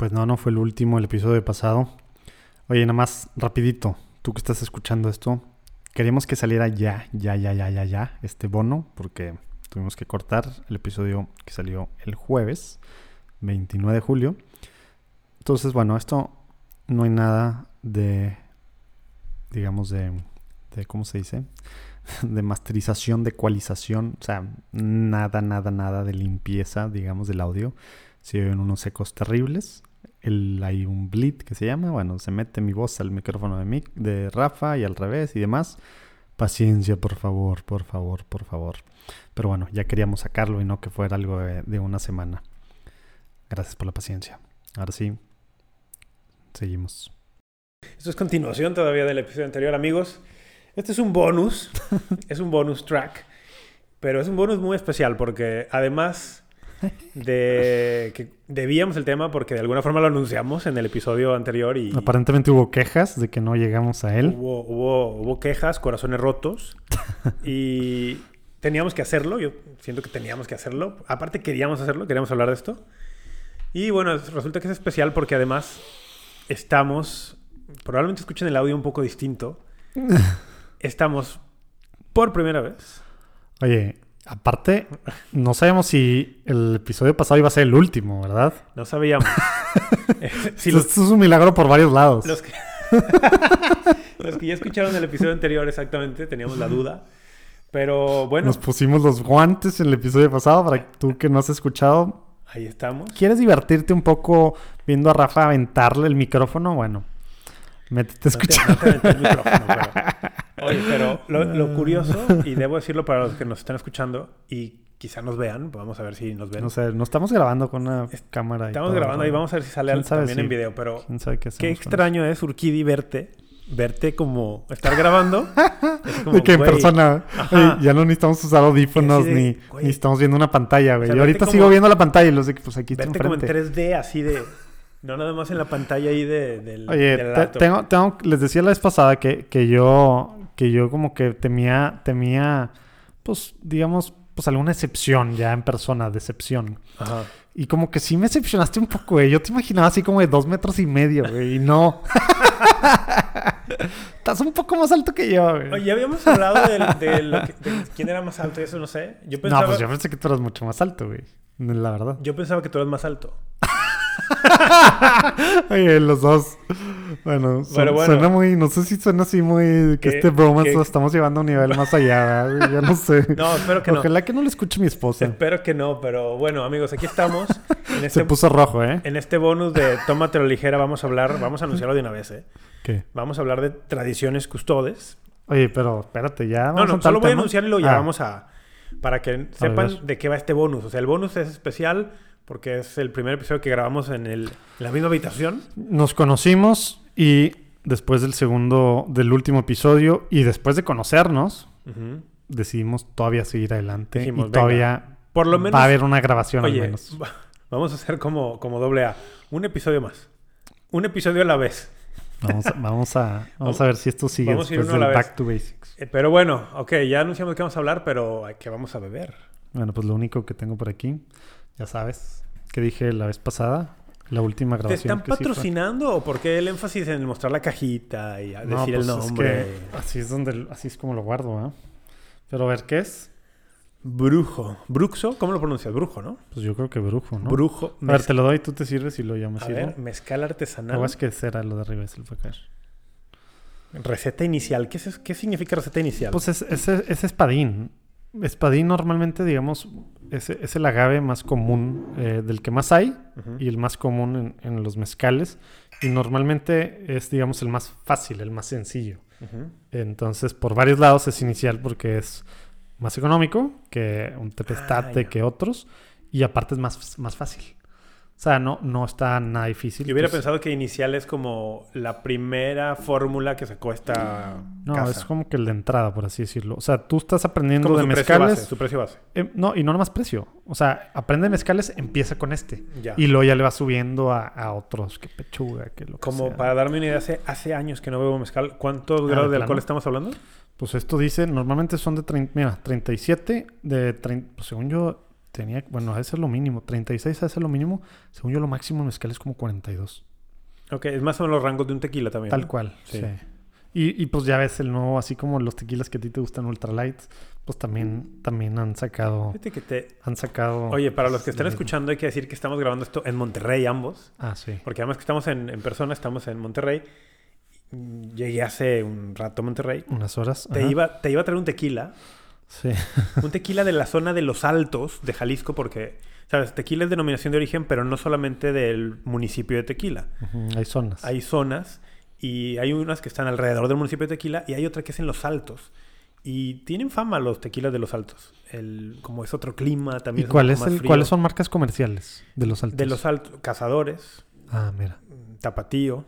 Pues no, no fue el último, el episodio pasado. Oye, nada más rapidito, tú que estás escuchando esto, queríamos que saliera ya, ya, ya, ya, ya, ya, este bono, porque tuvimos que cortar el episodio que salió el jueves, 29 de julio. Entonces, bueno, esto no hay nada de, digamos, de, de ¿cómo se dice? De masterización, de ecualización, o sea, nada, nada, nada de limpieza, digamos, del audio. Si oyen unos ecos terribles, el, hay un bleed que se llama, bueno, se mete mi voz al micrófono de, mic, de Rafa y al revés y demás. Paciencia, por favor, por favor, por favor. Pero bueno, ya queríamos sacarlo y no que fuera algo de, de una semana. Gracias por la paciencia. Ahora sí, seguimos. Esto es continuación todavía del episodio anterior, amigos. Este es un bonus, es un bonus track, pero es un bonus muy especial porque además de que debíamos el tema porque de alguna forma lo anunciamos en el episodio anterior y Aparentemente hubo quejas de que no llegamos a él. hubo, hubo, hubo quejas, corazones rotos y teníamos que hacerlo. Yo siento que teníamos que hacerlo. Aparte queríamos hacerlo, queríamos hablar de esto. Y bueno, resulta que es especial porque además estamos, probablemente escuchen el audio un poco distinto. Estamos por primera vez. Oye, aparte, no sabemos si el episodio pasado iba a ser el último, ¿verdad? No sabíamos. Eh, si Esto los, es un milagro por varios lados. los que, los que ya escucharon el episodio anterior exactamente, teníamos la duda. Pero bueno, Nos pusimos los guantes en el episodio pasado para tú que no has escuchado, ahí estamos. ¿quieres divertirte un poco viendo a Rafa aventarle el micrófono? Bueno, métete a No te- escuchar. no te el micrófono, pero- Oye, pero lo, lo curioso, y debo decirlo para los que nos están escuchando y quizá nos vean, vamos a ver si nos ven. No sé, no estamos grabando con una cámara. y Estamos grabando y vamos a ver si sale ¿Quién al- sabe también si- en video, pero ¿Quién sabe qué extraño es, Urquidi, verte, verte como estar grabando. Es eso? como, De que en persona Ajá. oye, ya no necesitamos usar audífonos de, ni, estamos viendo una pantalla, güey. O sea, Yo ahorita como- sigo viendo la pantalla y los de que pues aquí Verte como en enfrente. 3D, así de... No nada más en la pantalla ahí de, del, Oye, te- tengo, tengo, les decía la vez pasada que, que yo, que yo como que temía, temía, pues, digamos, pues alguna excepción ya en persona, decepción. Ajá. Y como que sí me decepcionaste un poco, güey. Yo te imaginaba así como de dos metros y medio, güey. Y no. Estás un poco más alto que yo, güey. Oye, habíamos hablado del- de, lo que- de quién era más alto y eso, no sé. Yo pensaba, no, pues yo pensé que tú eras mucho más alto, güey. La verdad. yo pensaba que tú eras más alto. Oye, los dos. Bueno, su- bueno. suena muy. No sé si suena así muy. Que ¿Qué- este bromance qué- lo estamos llevando a un nivel más allá, güey. Yo no sé. No, espero que no. Ojalá que no lo escuche mi esposa. Espero que no, pero bueno, amigos, aquí estamos. En este, Se puso rojo, ¿eh? en este bonus de Tómatelo ligera vamos a hablar, vamos a anunciarlo de una vez, ¿eh? ¿Qué? Vamos a hablar de tradiciones custodes. Oye, pero espérate, ya. No, vamos no, a solo voy a tema? anunciar y lo Ah, llevamos a... Para que sepan de qué va este bonus. O sea, el bonus es especial porque es el primer episodio que grabamos en, el, en la misma habitación. Nos conocimos y después del segundo, del último episodio y después de conocernos, decidimos todavía seguir adelante Dijimos, y venga, todavía Por lo menos... va a haber una grabación al menos. va- vamos a hacer como, como doble A. Un episodio más. Un episodio a la vez. Vamos a, vamos a, vamos a ver si esto sigue Vamos a ir después a del. Back to Basics. Eh, pero bueno, ok, ya anunciamos que vamos a hablar, pero ¿a ¿qué vamos a beber? Bueno, pues lo único que tengo por aquí, ya sabes, que dije la vez pasada, la última ¿Te grabación. están que sí fue. patrocinando o por qué el énfasis en mostrar la cajita y No, decir el pues es nombre? que así es donde, así es como lo guardo, ¿ah? Pero a ver, ¿qué es? Brujo. ¿Bruxo? ¿Cómo lo pronuncias? Brujo, ¿no? Pues yo creo que brujo, ¿no? Brujo. A ver, te lo doy, tú te sirves y lo me a sirvo. ver, mezcal artesanal. No, es que será lo de arriba, fue a caer. Receta inicial. ¿Qué, es- qué significa receta inicial? Pues es, es, es espadín. Espadín normalmente, digamos, es, es el agave más común, eh, del que más hay y el más común en, en los mezcales. Y normalmente es, digamos, el más fácil, el más sencillo. Entonces, por varios lados es inicial porque es más económico que un tepestate Ah, ya. que otros. Y aparte es más, más fácil. O sea, no, no está nada difícil. Yo hubiera Pues, pensado que inicial es como la primera fórmula que sacó esta No, casa. es como que el de entrada, por así decirlo. O sea, tú estás aprendiendo Como de su precio mezcales. base, su precio base. Eh, no, y no nomás precio. O sea, aprende mezcales, empieza con este. Ya. Y luego ya le va subiendo a, a otros, que pechuga, que lo que Como sea. para darme una idea, hace, hace años que no bebo mezcal. ¿Cuántos grados ¿de de alcohol estamos hablando? Pues esto dice, normalmente son de 30, mira, 37, de 30, pues según yo, Tenía, bueno, ese es lo mínimo. 36 es lo mínimo. Según yo, lo máximo en mezcal es como 42. Ok, es más o menos los rangos de un tequila también. Tal ¿no? cual, sí. Sí. Y, y pues ya ves el nuevo, así como los tequilas que a ti te gustan ultralights, pues también, también han sacado, Fíjate que te... han sacado... Oye, para los que están lo mismo. escuchando hay que decir que estamos grabando esto en Monterrey ambos. Ah, sí. Porque además que estamos en, en persona, estamos en Monterrey. Llegué hace un rato a Monterrey. Unas horas. Te ajá. iba, te iba a traer un tequila. Sí. Un tequila de la zona de Los Altos, de Jalisco, porque, ¿sabes? Tequila es denominación de origen, pero no solamente del municipio de Tequila. Hay zonas. Hay zonas y hay unas que están alrededor del municipio de Tequila y hay otra que es en Los Altos. Y tienen fama los tequilas de Los Altos. El, como es otro clima, ¿Y también es un cuál poco es más el, frío. cuáles son marcas comerciales de los altos? De Los Altos, Cazadores, Ah, mira. Tapatío.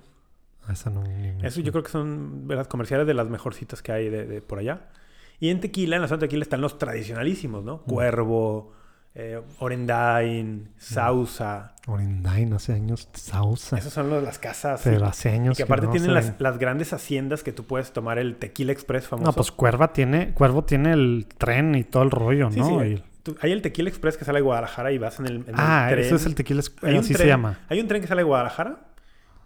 Ah, Esa no. ni me Eso yo creo que son de las comerciales de las mejorcitas que hay de, de por allá. Y en tequila, en la zona de tequila están los tradicionalísimos, ¿no? Cuervo, eh, Orendain, Sausa. Orindain hace años. Sausa. Esas son los- las casas. Pero hace años Y que aparte no tienen se las, grandes haciendas que tú puedes tomar el tequila express famoso. No, pues Cuerva tiene, Cuervo tiene el tren y todo el rollo, Sí, ¿no? sí, Y- tú- hay el tequila express que sale de Guadalajara y vas en el, en el Ah, tren. ese es el tequila, un así se tren- llama. Hay un tren que sale de Guadalajara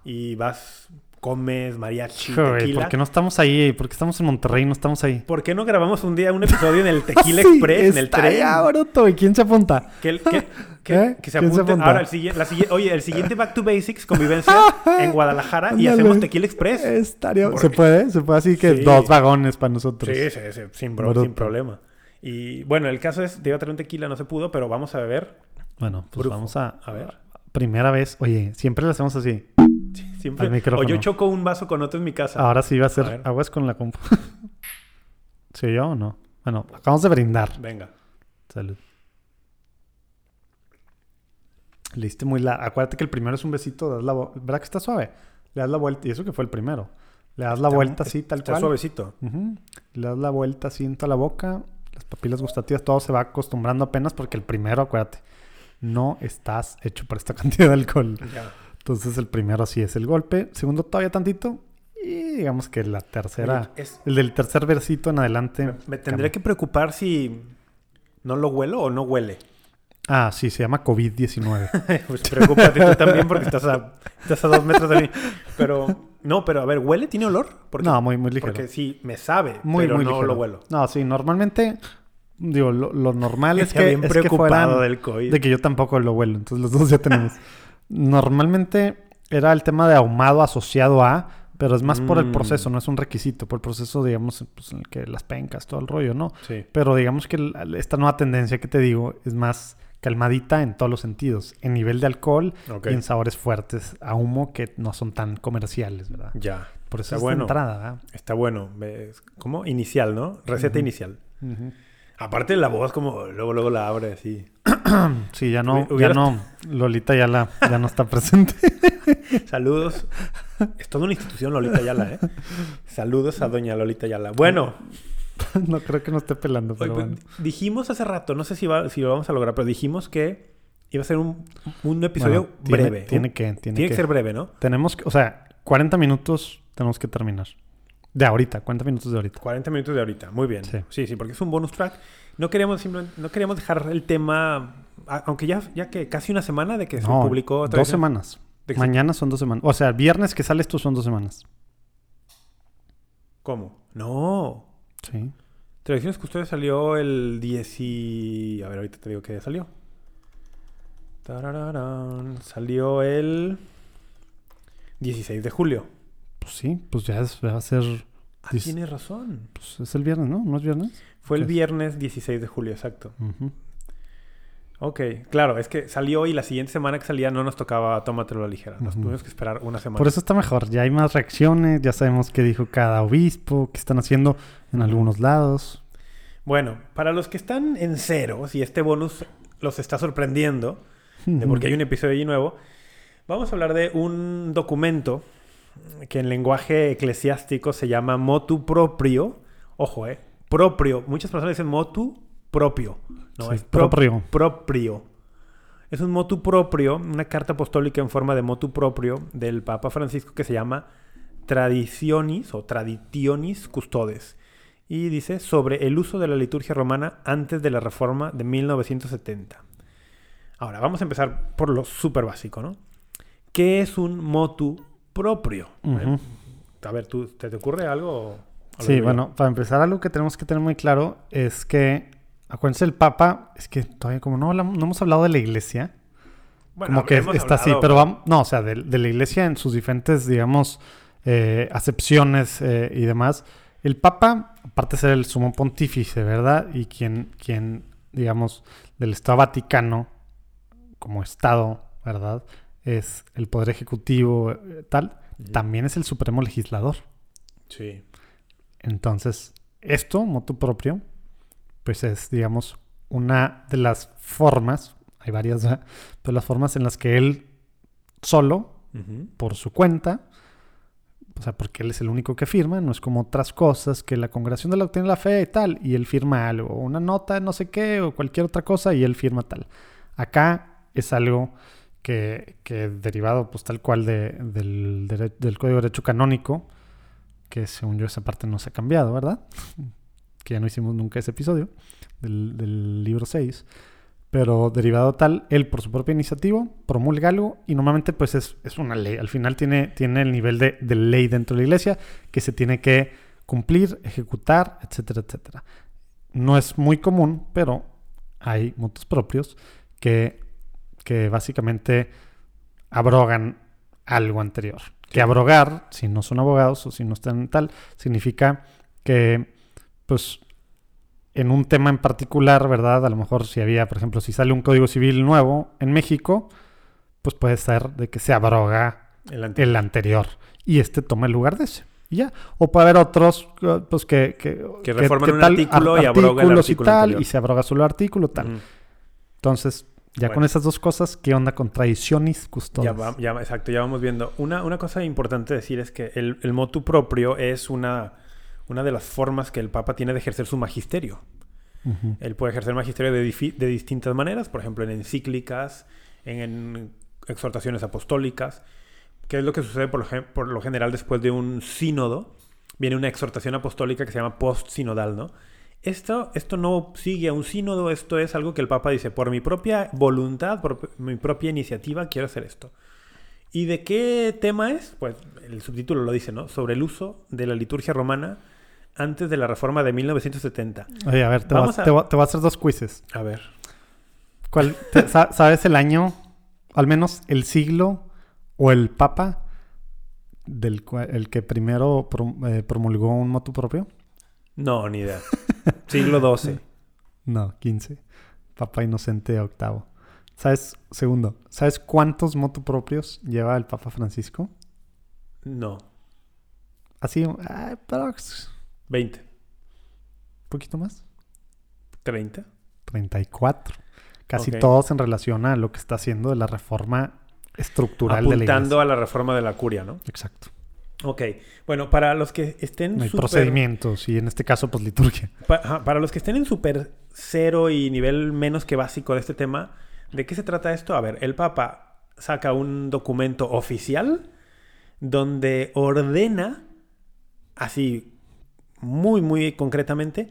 y vas, comes mariachi, Joder, tequila. ¿por qué no estamos ahí? ¿Por qué estamos en Monterrey no estamos ahí? ¿Por qué no grabamos un día un episodio en el Tequila Sí, Express, en el está tren? bruto. ¿Y quién se apunta? Que- que- ¿Eh? que se ¿Quién se apunte. Ahora, el siguiente, la oye, el siguiente Back to Basics, convivencia en Guadalajara y hacemos Tequila Express. Estaría... ¿Por ¿Se qué? puede? ¿Se puede así que Sí. dos vagones para nosotros? Sí, sí, sí, sin, bro- Bruto. sin problema. Y bueno, el caso es, te iba a traer un tequila, no se pudo, pero vamos a beber. Bueno, pues vamos a... A ver. Primera vez. Oye, siempre lo hacemos así. Siempre. Al micrófono. O yo choco un vaso con otro en mi casa. Ahora sí va a A ser ver. aguas con la compu. ¿Sí yo o no? Bueno, acabamos de brindar. Venga. Salud. Le diste muy la... Acuérdate que el primero es un besito, das la ¿verdad que está suave? Le das la vuelta, y eso que fue el primero. Le das la Está- vuelta así, tal Está cual. suavecito. Le das la vuelta así en toda la boca, las papilas gustativas, todo se va acostumbrando apenas porque el primero, acuérdate, no estás hecho para esta cantidad de alcohol. Ya. Entonces el primero así es el golpe, segundo todavía tantito y digamos que la tercera, es- el del tercer versito en adelante. me tendré que preocupar si no lo huelo o no huele. Ah, sí, se llama COVID-19. Pues preocúpate tú también porque estás a, estás a dos metros de mí. Pero, no, pero a ver, ¿huele? ¿Tiene olor? Porque, no, muy, muy ligero. porque sí, me sabe, muy, pero muy no ligero. lo huelo. No, sí, normalmente, digo, lo, lo normal es que, bien es que preocupado fueran- del COVID. De que yo tampoco lo huelo, entonces los dos ya tenemos. Normalmente era el tema de ahumado asociado a, pero es más por el Mm. proceso, no es un requisito, por el proceso, digamos, pues, en el que las pencas, todo el rollo, ¿no? Sí. Pero digamos que esta nueva tendencia que te digo es más calmadita en todos los sentidos, en nivel de alcohol y en sabores fuertes a humo que no son tan comerciales, ¿verdad? Ya. Por eso Está es bueno. entrada, ¿verdad? Está bueno. ¿Cómo? Inicial, ¿no? Receta inicial. Aparte la voz como luego luego la abre así. Sí, ya no, ya no, Lolita ya la, ya no está presente. Saludos. es toda una institución Lolita Yala, ¿eh? Saludos a doña Lolita Yala. Bueno, no creo que no esté pelando, pero pues, bueno. dijimos hace rato, no sé si, va- si lo vamos a lograr, pero dijimos que iba a ser un, un episodio Bueno, tiene- breve. Tiene que, tiene, tiene que ser breve, ¿no? Tenemos que, o sea, 40 minutos tenemos que terminar. De ahorita, 40 minutos de ahorita. 40 minutos de ahorita, muy bien. Sí. Sí, sí, porque es un bonus track. No queríamos simplemente, no queríamos dejar el tema, aunque ya, ya que casi una semana de que se publicó. dos Tradición- semanas. Mañana son dos semanas. O sea, viernes que sale esto son dos semanas. ¿Cómo? No. Sí. Tradiciones que ustedes salió el 10 y... A ver, ahorita te digo que salió. Tarararán. Salió el 16 de julio. Pues sí, pues ya es- va a ser. Ah, Dice- tienes razón. Pues es el viernes, ¿no? ¿No es viernes? Fue el viernes 16 de julio, exacto. Ujú. Ok, claro, es que salió y la siguiente semana que salía no nos tocaba Tómatelo a la ligera. Nos Ujú. tuvimos que esperar una semana. Por eso está mejor. Ya hay más reacciones, ya sabemos qué dijo cada obispo, qué están haciendo en algunos lados. Bueno, para los que están en ceros y este bonus los está sorprendiendo, de porque hay un episodio allí nuevo, vamos a hablar de un documento que en lenguaje eclesiástico se llama motu proprio. Ojo, eh, propio. Muchas personas dicen motu propio. No, Sí, es pro- propio. proprio. Es un motu proprio, una carta apostólica en forma de motu proprio del Papa Francisco que se llama Traditionis o Traditionis Custodes. Y dice sobre el uso de la liturgia romana antes de la reforma de 1970. Ahora, vamos a empezar por lo súper básico, ¿no? ¿Qué es un motu propio? A ver, ¿tú, ¿te, te ocurre algo? Sí, digo bueno, para empezar, algo que tenemos que tener muy claro es que, acuérdense, el Papa, es que todavía como no, hablamos- no hemos hablado de la iglesia, Bueno, como que está así, pero vamos, no, o sea, de, de la iglesia en sus diferentes, digamos, eh, acepciones eh, y demás. El Papa, aparte de ser el sumo pontífice, ¿verdad? Y quien, quien, digamos, del Estado Vaticano, como Estado, ¿verdad? Es el poder ejecutivo, eh, tal, también es el supremo legislador. Sí. Entonces, esto, motu propio, pues es, digamos, una de las formas, hay varias, ¿verdad? pero las formas en las que él solo, por su cuenta, o sea, porque él es el único que firma, no es como otras cosas que la congregación de la de la fe y tal, y él firma algo, una nota, no sé qué, o cualquier otra cosa, y él firma tal. Acá es algo que, derivado, pues tal cual de- del, del Código de Derecho Canónico, que según yo esa parte no se ha cambiado, ¿verdad? que ya no hicimos nunca ese episodio del, del libro 6. Pero derivado tal, él por su propia iniciativa promulga algo y normalmente pues es, es una ley. Al final tiene, tiene el nivel de, de ley dentro de la iglesia que se tiene que cumplir, ejecutar, etcétera, etcétera. No es muy común, pero hay motos propios que, que básicamente abrogan algo anterior. Que abrogar, si no son abogados o si no están tal, significa que, pues, en un tema en particular, ¿verdad? A lo mejor si había, por ejemplo, si sale un código civil nuevo en México, pues puede ser de que se abroga El anterior. el anterior y este toma el lugar de ese. Y ya. O puede haber otros, eh, pues que... Que, Que reforman un artículo y abroga el artículo y tal, anterior. y se abroga solo el artículo, tal. Entonces, ya con Bueno. esas dos cosas, ¿qué onda con tradiciones Ya, custodias? va- ya, exacto, ya vamos viendo. Una, una cosa importante decir es que el, el motu propio es una, una de las formas que el Papa tiene de ejercer su magisterio. Ujú. Él puede ejercer magisterio de, de distintas maneras, por ejemplo, en encíclicas, en, en exhortaciones apostólicas, que es lo que sucede por lo, por lo general después de un sínodo. Viene una exhortación apostólica que se llama post-sinodal, ¿no? Esto, esto no sigue a un sínodo, esto es algo que el Papa dice, por mi propia voluntad, por mi propia iniciativa, quiero hacer esto. ¿Y de qué tema es? Pues el subtítulo lo dice, ¿no? Sobre el uso de la liturgia romana antes de la reforma de 1970. Oye, a ver, te, Vamos voy a, te voy te voy a hacer dos quizzes. A ver. ¿Cuál, te- sa- ¿Sabes el año, al menos el siglo o el papa del el que primero eh, promulgó un motu propio? No, ni idea. Siglo XII. No, 15. Papa Inocente VIII. ¿Sabes? Segundo, ¿sabes cuántos motu propios lleva el Papa Francisco? No. Así, ah, prox, 20. un poquito más. 30. 34. Casi todos en relación a lo que está haciendo de la reforma estructural de la Apuntando iglesia. a la reforma de la curia, ¿no? Exacto. Ok. Bueno, para los que estén No hay procedimientos y en este caso, pues liturgia. pa- ajá, para los que estén en super cero y nivel menos que básico de este tema, ¿de qué se trata esto? A ver, el Papa saca un documento oficial donde ordena, así muy, muy concretamente,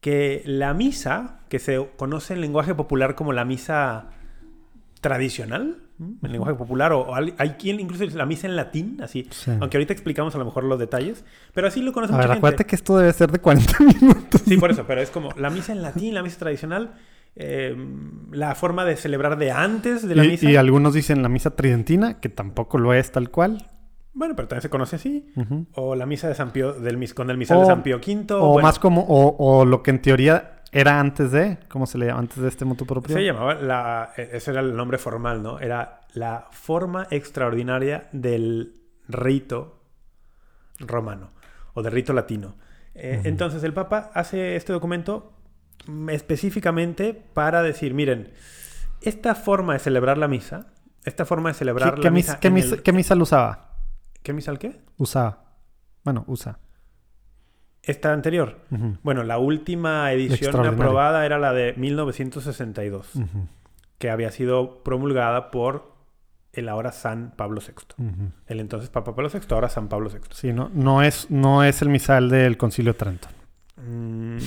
que la misa, que se conoce en lenguaje popular como la misa tradicional. En lenguaje popular, o, hay quien incluso la misa en latín, así, Sí. aunque ahorita explicamos a lo mejor los detalles, pero así lo conoce A ver, mucha acuérdate gente. que esto debe ser de 40 minutos. Sí, por eso, pero es como la misa en latín, la misa tradicional, eh, la forma de celebrar de antes de la y, misa. y algunos dicen la misa tridentina, que tampoco lo es tal cual. Bueno, pero también se conoce así. O la misa de San Pío, del, con el misal O- de San Pío V. O bueno, más como, o, o lo que en teoría era antes de, ¿cómo se le llama? Antes de este motu propio. Se llamaba, la, e- ese era el nombre formal, ¿no? Era la forma extraordinaria del rito romano o del rito latino. Eh. Entonces el Papa hace este documento mm, específicamente para decir, miren, esta forma de celebrar la misa, esta forma de celebrar ¿Qué, la qué mis- misa... qué el- qué misal usaba? ¿Qué misal qué? Usaba. Bueno, usa. Esta anterior. Bueno, la última edición aprobada era la de 1962, ujú, que había sido promulgada por el ahora San Pablo VI. El entonces Papa Pablo VI, ahora San Pablo VI. Sí, no, no, es, no es el misal del Concilio de Trento. Mm,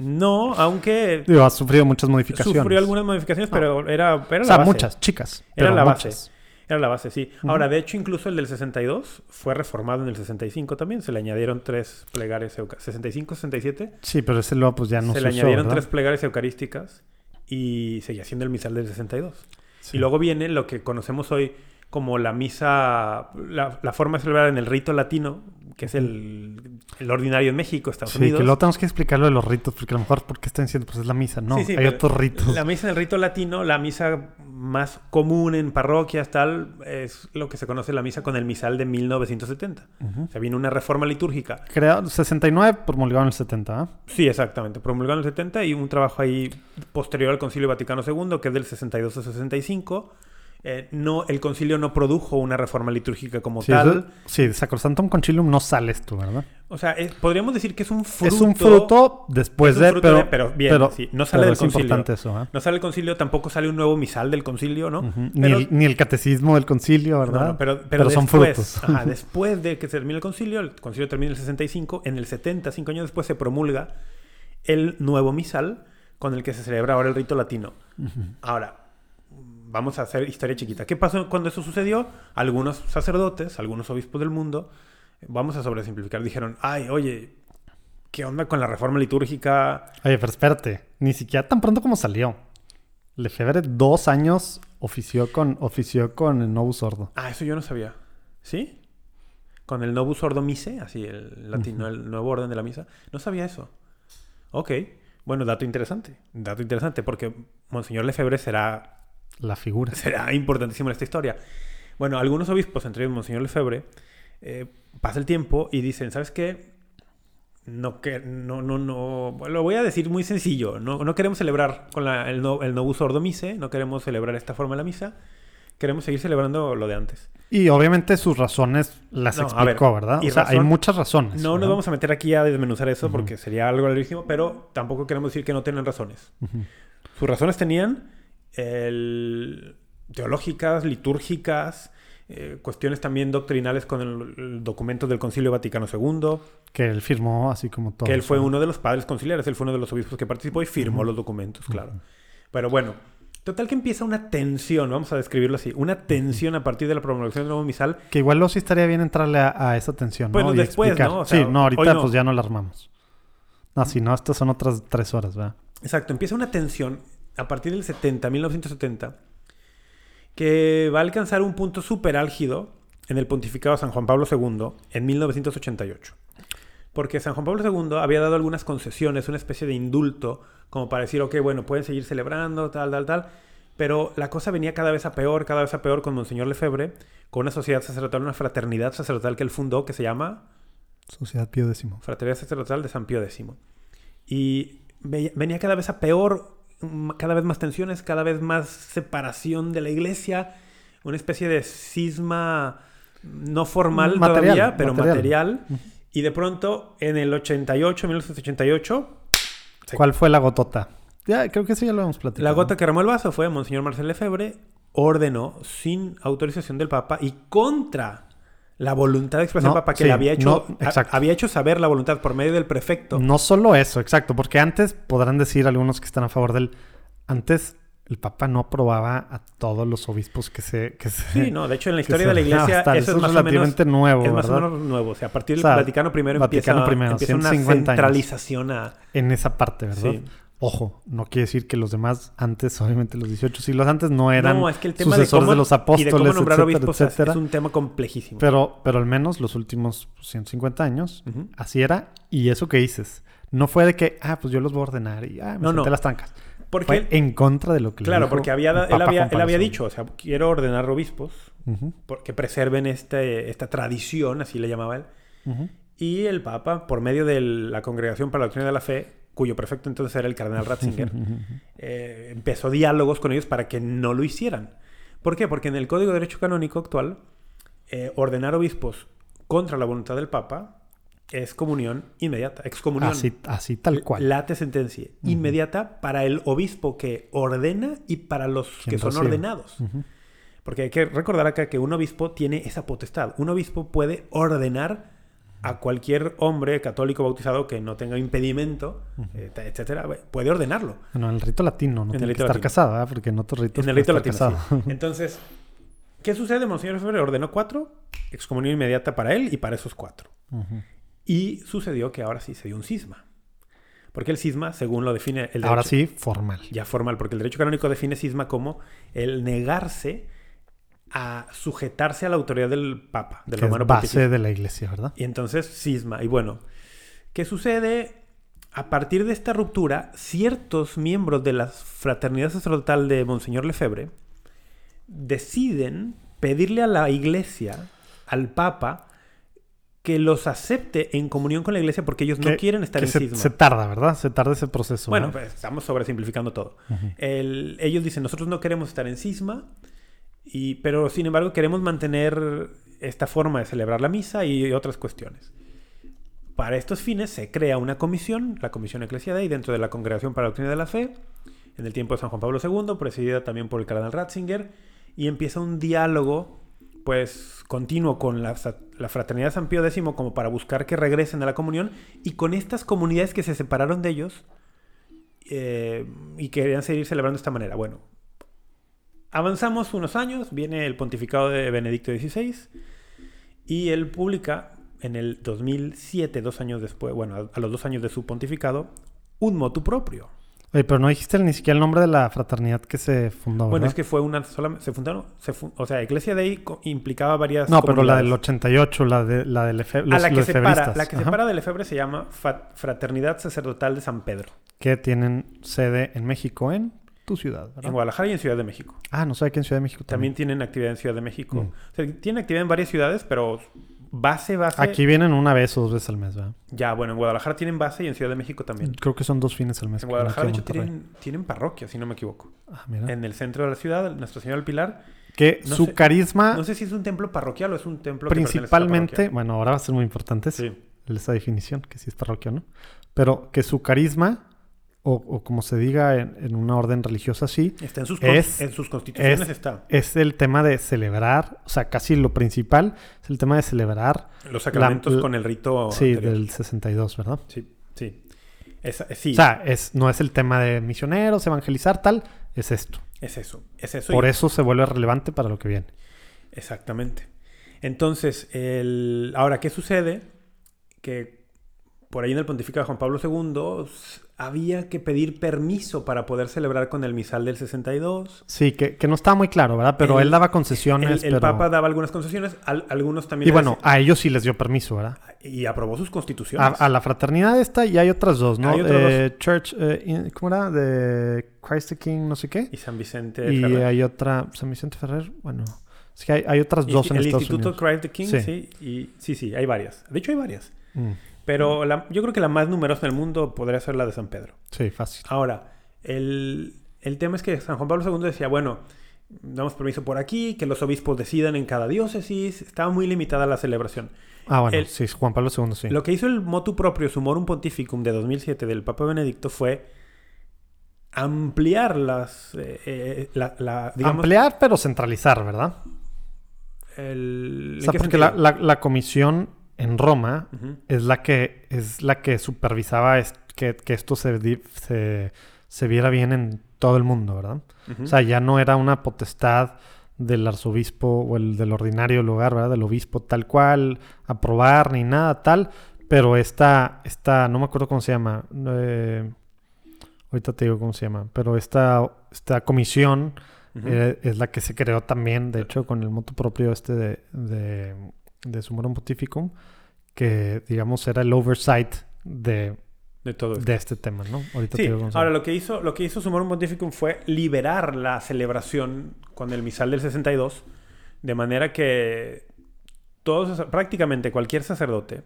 no, aunque Digo, ha sufrido muchas modificaciones. sufrió algunas modificaciones, pero era, era O sea, base. muchas, chicas. Era la muchas. base. Era la base, sí. Ahora, de hecho, incluso el del 62 fue reformado en el 65 también. Se le añadieron tres plegares eucarísticas. 65, 67. Sí, pero ese luego pues ya no se se, le usó, añadieron ¿verdad? tres plegares eucarísticas y seguía siendo el misal del 62. Sí. Y luego viene lo que conocemos hoy como la misa, la, la forma de celebrar en el rito latino, que es el, el ordinario en México, Estados Sí, Unidos. que luego tenemos que explicar lo de los ritos, porque a lo mejor porque están diciendo, pues es la misa. No, Sí, sí, hay otros ritos. La misa en el rito latino, la misa más común en parroquias, tal, es lo que se conoce la misa con el misal de 1970. Ujú. O sea, vino una reforma litúrgica. Creado 69 promulgado en el 70, ¿ah? Sí, exactamente. Promulgado en el 70 y un trabajo ahí posterior al Concilio Vaticano II, que es del 62 al 65. Eh, no, el concilio no produjo una reforma litúrgica como Sí, tal. eso- sí, de Sacrosantum Concilium no sale esto, ¿verdad? O sea, es- podríamos decir que es un fruto. es un fruto después es de, pero, de- pero bien, sí, no sale pero del es concilio. importante eso, ¿ah? No sale el concilio, tampoco sale un nuevo misal del concilio, ¿no? Ni, el, ni el catecismo del concilio, ¿verdad? No, no, pero, pero, son después, frutos. ajá, después de que termine el concilio, el concilio termina en el 65, en el 70, cinco años después, se promulga el nuevo misal con el que se celebra ahora el rito latino. Ahora, vamos a hacer historia chiquita. ¿Qué pasó cuando eso sucedió? Algunos sacerdotes, algunos obispos del mundo, vamos a sobresimplificar, dijeron, ay, oye, ¿qué onda con la reforma litúrgica? Oye, pero espérate, ni siquiera tan pronto como salió. Lefebvre dos años ofició con, ofició con el Novus Ordo. Ah, eso yo no sabía. ¿Sí? Con el Novus Ordo Mise, así el latino, el nuevo orden de la misa. No sabía eso. Ok. Bueno, dato interesante. Dato interesante porque Monseñor Lefebvre será, La figura. será importantísimo en esta historia. Bueno, algunos obispos, entre ellos Monseñor Lefebvre, eh, pasa el tiempo y dicen, ¿sabes qué? No, que, no, no, no, lo voy a decir muy sencillo. No, no queremos celebrar con la- el, no- el Novus Ordo Mise, no queremos celebrar esta forma de la misa. Queremos seguir celebrando lo de antes. Y obviamente sus razones las No, a ver, explicó, ¿verdad? y O sea, hay razón- muchas razones. No nos ¿verdad? vamos a meter aquí a desmenuzar eso porque sería algo larguísimo, pero tampoco queremos decir que no tienen razones. Ujú. Sus razones tenían el- teológicas, litúrgicas, eh, cuestiones también doctrinales con el, el documento del Concilio Vaticano II, Que él firmó así como todo. que él fue uno de los padres conciliares, él fue uno de los obispos que participó y firmó los documentos, claro. Pero bueno, total que empieza una tensión, vamos a describirlo así, una tensión a partir de la promulgación del nuevo misal Que igual luego sí estaría bien entrarle a, a esa tensión, ¿no? Bueno, después, explicar. ¿no? O sea, sí, no, ahorita no. pues ya no la armamos. No, si no, estas son otras tres horas, ¿verdad? Exacto, empieza una tensión a partir del 70, 1970, que va a alcanzar un punto súper álgido en el pontificado de San Juan Pablo II en 1988. Porque San Juan Pablo II había dado algunas concesiones, una especie de indulto, como para decir, ok, bueno, pueden seguir celebrando, tal, tal, tal. Pero la cosa venía cada vez a peor, cada vez a peor con Monseñor Lefebvre, con una sociedad sacerdotal, una fraternidad sacerdotal que él fundó, que se llama Sociedad Pío X. Fraternidad Sacerdotal de San Pío X. Y ve- venía cada vez a peor, cada vez más tensiones, cada vez más separación de la iglesia, una especie de cisma no formal Material, todavía, pero material. material. Y de pronto, en el 88, 1988, se- ¿Cuál fue la gotota? Ya, creo que eso ya lo hemos platicado. la gota que remó el vaso fue Monseñor Marcel Lefebvre, ordenó sin autorización del Papa y contra la voluntad de expresión No, Papa que sí, le había hecho, no, había hecho saber la voluntad por medio del prefecto. No solo eso, exacto, porque antes podrán decir algunos que están a favor del... Antes el Papa no aprobaba a todos los obispos que se... Que se Sí, no, de hecho en la historia de la iglesia estar. eso es más o menos relativamente nuevo, es más o menos nuevo. O sea, a partir del O sea, Vaticano I Vaticano empieza, primero, empieza una 150 años. centralización a... En esa parte, ¿verdad? Sí. Ojo, no quiere decir que los demás antes, obviamente los 18 siglos antes, no eran no, es que el tema de sucesores cómo, de, los y apóstoles, de cómo nombrar etcétera, obispos etcétera. es un tema complejísimo. Pero, pero al menos los últimos 150 años, así era. Y eso que dices, no fue de que, ah, pues yo los voy a ordenar y ah, me No, senté no. las trancas. Porque Fue en contra de lo que le Claro, dijo porque había, él, había, él dicho, o sea, quiero ordenar obispos Ujú, por- que preserven este, esta tradición, así le llamaba él. Y el Papa, por medio de la Congregación para la Doctrina de la Fe, cuyo prefecto entonces era el cardenal Ratzinger, eh, empezó diálogos con ellos para que no lo hicieran. ¿Por qué? Porque en el Código de Derecho Canónico actual, eh, ordenar obispos contra la voluntad del Papa es comunión inmediata, excomunión. Así, así tal cual. Late sentencia inmediata para el obispo que ordena y para los que son recibe. ordenados. Porque hay que recordar acá que un obispo tiene esa potestad. Un obispo puede ordenar a cualquier hombre católico bautizado que no tenga impedimento, eh, etcétera, puede ordenarlo. Bueno, en el rito latino, no En tiene el que estar ¿verdad? Porque en otros ritos En el rito latino, sí. Entonces, ¿qué sucede? Monseñor Lefebvre ordenó cuatro, excomunión inmediata para él y para esos cuatro. Y sucedió que ahora sí se dio un cisma. Porque el cisma, según lo define el Ahora derecho- sí, formal. ya formal, porque el derecho canónico define cisma como el negarse a sujetarse a la autoridad del Papa, del que es base Pontificio. de la iglesia, ¿verdad? Y entonces cisma. Y bueno, ¿qué sucede? A partir de esta ruptura, ciertos miembros de la fraternidad sacerdotal de Monseñor Lefebvre deciden pedirle a la iglesia, al Papa, que los acepte en comunión con la iglesia porque ellos no quieren estar en se, cisma. se tarda, ¿verdad? Se tarda ese proceso. Bueno, ¿no? pues estamos sobresimplificando todo. El- ellos dicen, nosotros no queremos estar en cisma, y, pero sin embargo queremos mantener esta forma de celebrar la misa y otras cuestiones. Para estos fines se crea una comisión, la Comisión Eclesiadei, dentro de la Congregación para la Doctrina de la Fe, en el tiempo de San Juan Pablo II, presidida también por el cardenal Ratzinger, y empieza un diálogo pues continuo con la, la fraternidad San Pío X como para buscar que regresen a la comunión y con estas comunidades que se separaron de ellos eh, y querían seguir celebrando de esta manera. Bueno, avanzamos unos años, viene el pontificado de Benedicto XVI y él publica en el 2007, dos años después, bueno, a, los dos años de su pontificado, un motu propio. Oye, pero no dijiste ni siquiera el nombre de la fraternidad que se fundó, Bueno, ¿verdad? es que fue una sola, se fundaron, se o sea, Iglesia Dei co- implicaba varias No, pero la del comunidades. 88, la de la del Efe- A los, la que separa, la que separa del Efebre se llama Fraternidad Sacerdotal de San Pedro, que tienen sede en México, en tu ciudad, ¿verdad? en Guadalajara y en Ciudad de México. Ah, no sé aquí en Ciudad de México También también. tienen actividad en Ciudad de México. Mm. O sea, tienen actividad en varias ciudades, pero base, base. Aquí vienen una vez o dos veces al mes, ¿verdad? Ya, bueno, en Guadalajara tienen base y en Ciudad de México también. Creo que son dos fines al mes. En que Guadalajara, de hecho, tienen, tienen parroquia, si no me equivoco. Ah, mira. En el centro de la ciudad, Nuestra Señora del Pilar. que no su sé- carisma, No sé si es un templo parroquial o es un templo que principalmente, bueno, ahora va a ser muy importante eso, Sí. esa definición, que si es parroquia o no, pero que su carisma, o, o como se diga en, en una orden religiosa así, Está en sus, Es- en sus constituciones, es- está. es el tema de celebrar, o sea, casi lo principal es el tema de celebrar, Los sacramentos la- con el rito sí, anterior. del 62, ¿verdad? Sí, sí. Esa- sí, O sea, es, no es el tema de misioneros, evangelizar, tal, es esto. es eso. Es eso. Por y- eso se vuelve relevante para lo que viene. Exactamente. Entonces, el... ahora, ¿qué sucede? Que por ahí en el pontificado de Juan Pablo II había que pedir permiso para poder celebrar con el misal del 62. Sí, que, que no estaba muy claro, ¿verdad? Pero El- él daba concesiones, el pero... Papa daba algunas concesiones, al- algunos también... Y bueno, a ellos sí les dio permiso, ¿verdad? y aprobó sus constituciones. a la fraternidad esta y hay otras dos, ¿no? Hay Eh, Church, eh, ¿cómo era? De Christ the King, no sé qué. Y San Vicente Y Ferrer. hay otra, San Vicente Ferrer, bueno, es que hay, hay otras Y- dos en el Estados Instituto Unidos. Christ the King, sí. Sí. y, sí, sí, hay varias. De hecho, hay varias. Mm, Pero la- yo creo que la más numerosa en el mundo podría ser la de San Pedro. sí, fácil. Ahora, el, el tema es que San Juan Pablo II decía, bueno, damos permiso por aquí, que los obispos decidan en cada diócesis. Estaba muy limitada la celebración. Ah, bueno, el- sí, Juan Pablo II, sí. Lo que hizo el motu proprio Sumorum Pontificum de 2007 del Papa Benedicto fue ampliar las... eh, eh, la, la- digamos, Ampliar, pero centralizar, ¿verdad? el... O ¿en sea, qué porque la- la comisión en Roma es la que es la que supervisaba es- que, que esto se, se, se viera bien en todo el mundo, ¿verdad? O sea, ya no era una potestad del arzobispo o el del ordinario lugar, ¿verdad? Del obispo tal cual, aprobar ni nada tal, pero esta, esta no me acuerdo cómo se llama, eh, ahorita te digo cómo se llama, pero esta, esta comisión eh, es la que se creó también, de hecho, con el moto propio este de, de, de Sumorum Pontificum, que digamos era el oversight de, de todo esto. de este tema, ¿no? Ahorita te Sí, digo ahora lo que hizo, lo que hizo Sumorum Pontificum fue liberar la celebración con el misal del 62, de manera que todos, prácticamente cualquier sacerdote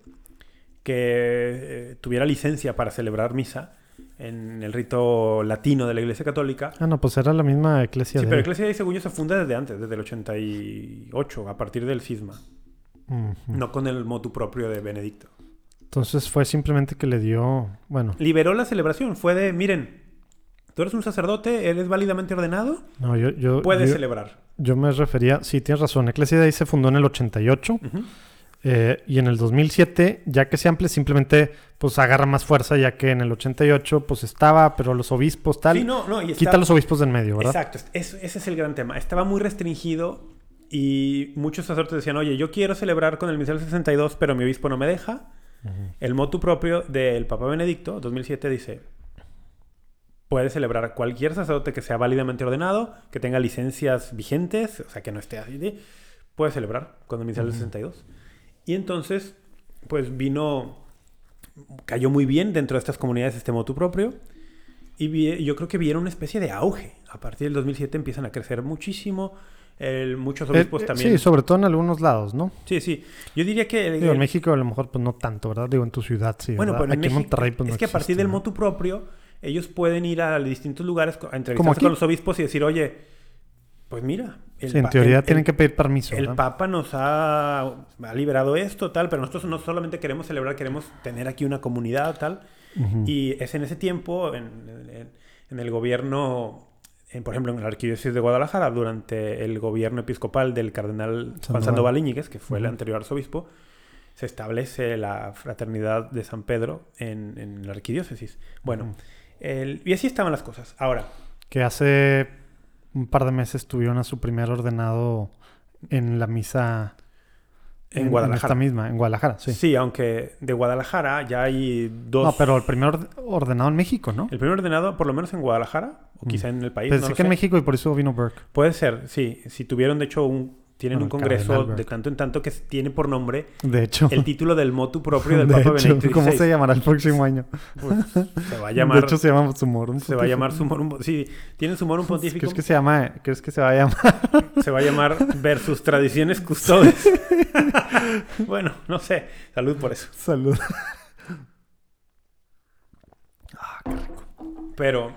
que eh, tuviera licencia para celebrar misa en el rito latino de la Iglesia Católica, Ah, no, pues era la misma iglesia sí, de... pero Iglesia de Según yo se funda desde antes, desde el 88, a partir del cisma, No con el motu propio de Benedicto. Entonces fue simplemente que le dio, bueno, Liberó la celebración, fue de, miren, tú eres un sacerdote, eres válidamente ordenado, no, yo, yo, puedes yo, celebrar. yo me refería, sí, tienes razón, Iglesia de ahí se fundó en el 88, Ujú. Eh, y en el 2007, ya que se amplía, simplemente pues agarra más fuerza, ya que en el 88 pues estaba, pero los obispos tal. Sí, no, no, y Quita está- los obispos del medio, ¿verdad? Exacto, es- ese es el gran tema. Estaba muy restringido y muchos sacerdotes decían, oye, yo quiero celebrar con el misal 62, pero mi obispo no me deja. El motu propio del Papa Benedicto, 2007, dice, puede celebrar cualquier sacerdote que sea válidamente ordenado, que tenga licencias vigentes, o sea, que no esté así, de- puede celebrar con el misal 62. Y entonces, pues vino, cayó muy bien dentro de estas comunidades este motu propio. Y vi- yo creo que vieron una especie de auge. A partir del 2007 empiezan a crecer muchísimo. El- muchos Eh, obispos eh, también. Sí, sobre todo en algunos lados, ¿no? Sí, sí. Yo diría que... Digo, en México a lo mejor pues no tanto, ¿verdad? Digo, en tu ciudad sí. bueno, ¿verdad? pero en Aquí en México- Monterrey pues no es que a partir del ¿no? motu propio, ellos pueden ir a distintos lugares a entrevistarse con los obispos y decir, oye, pues mira... el Sí, en teoría el- tienen que pedir permiso, El ¿verdad? Papa nos ha, ha liberado esto, tal, pero nosotros no solamente queremos celebrar, queremos tener aquí una comunidad, tal. Y es en ese tiempo, en, en- en el gobierno, en, por ejemplo, en la arquidiócesis de Guadalajara, durante el gobierno episcopal del cardenal Juan Sandoval. Íñiguez, que fue el anterior arzobispo, se establece la fraternidad de San Pedro en, en la arquidiócesis. Bueno, el- y así estaban las cosas. Ahora, Que hace un par de meses tuvieron a su primer ordenado en la misa en, Guadalajara. esta misma, en Guadalajara, sí. Sí. aunque de Guadalajara ya hay dos... No, pero el primer orde- ordenado en México, ¿no? El primer ordenado, por lo menos en Guadalajara, o Mm. quizá en el país, Pensé no que en. México y por eso vino Burke. Puede ser, sí. Si tuvieron, de hecho, un... Tienen Bueno, un congreso de tanto en tanto que tiene por nombre De hecho, el título del motu propio del de Papa hecho, Benedicto ¿cómo se llamará el próximo año? Pues, se va a llamar... De hecho, se llama Sumorum. se va a llamar Sumorum... Sí, tienen Sumorum Pontificum. ¿Crees que se llama? ¿Crees que se va a llamar? Se va a llamar Versus Tradiciones Custodes. bueno, no sé. Salud por eso. Salud. Pero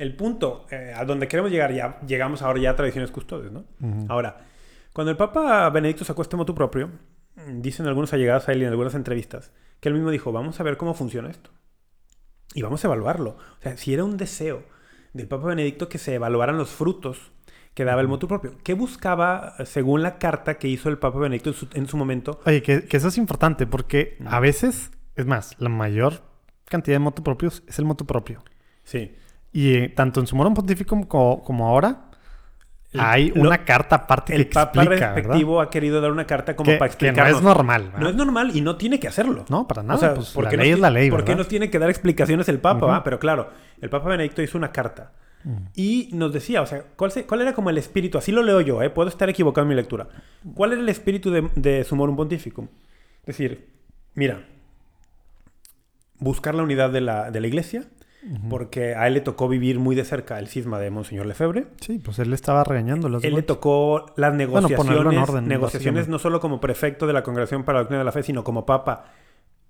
el punto eh, a donde queremos llegar, ya llegamos ahora ya a Tradiciones Custodes, ¿no? Ahora, cuando el Papa Benedicto sacó este motu propio, mm, dicen algunos allegados a él en algunas entrevistas que él mismo dijo, vamos a ver cómo funciona esto. Y vamos a evaluarlo. O sea, si era un deseo del Papa Benedicto que se evaluaran los frutos que daba el motu propio. ¿Qué buscaba eh, según la carta que hizo el Papa Benedicto en su, en su momento? Oye, que, que eso es importante porque a veces, es más, la mayor cantidad de motu propios es el motu propio. Sí. Y eh, tanto en Sumorum Pontificum como, como ahora El- hay lo- una carta aparte El que Papa explica, respectivo ha querido dar una carta como ¿verdad? para Que, que no es normal. ¿verdad? No es normal y no tiene que hacerlo. No, para nada. O sea, pues ¿por la ley es la ley, ¿Por qué ¿verdad? nos tiene que dar explicaciones el Papa? Ujú. va? Pero claro, el Papa Benedicto hizo una carta. Mm. Y nos decía, o sea, ¿cuál, se- cuál era como el espíritu? Así lo leo yo, ¿eh? puedo estar equivocado en mi lectura. ¿Cuál era el espíritu de, de Sumorum Pontificum? Es decir, mira, buscar la unidad de la, de la iglesia, porque a él le tocó vivir muy de cerca el cisma de Monseñor Lefebvre. Sí, pues él le estaba regañando. Los Él le tocó las negociaciones, ponerlo en orden, negociaciones no solo como prefecto de la Congregación para la Doctrina de la Fe, sino como papa.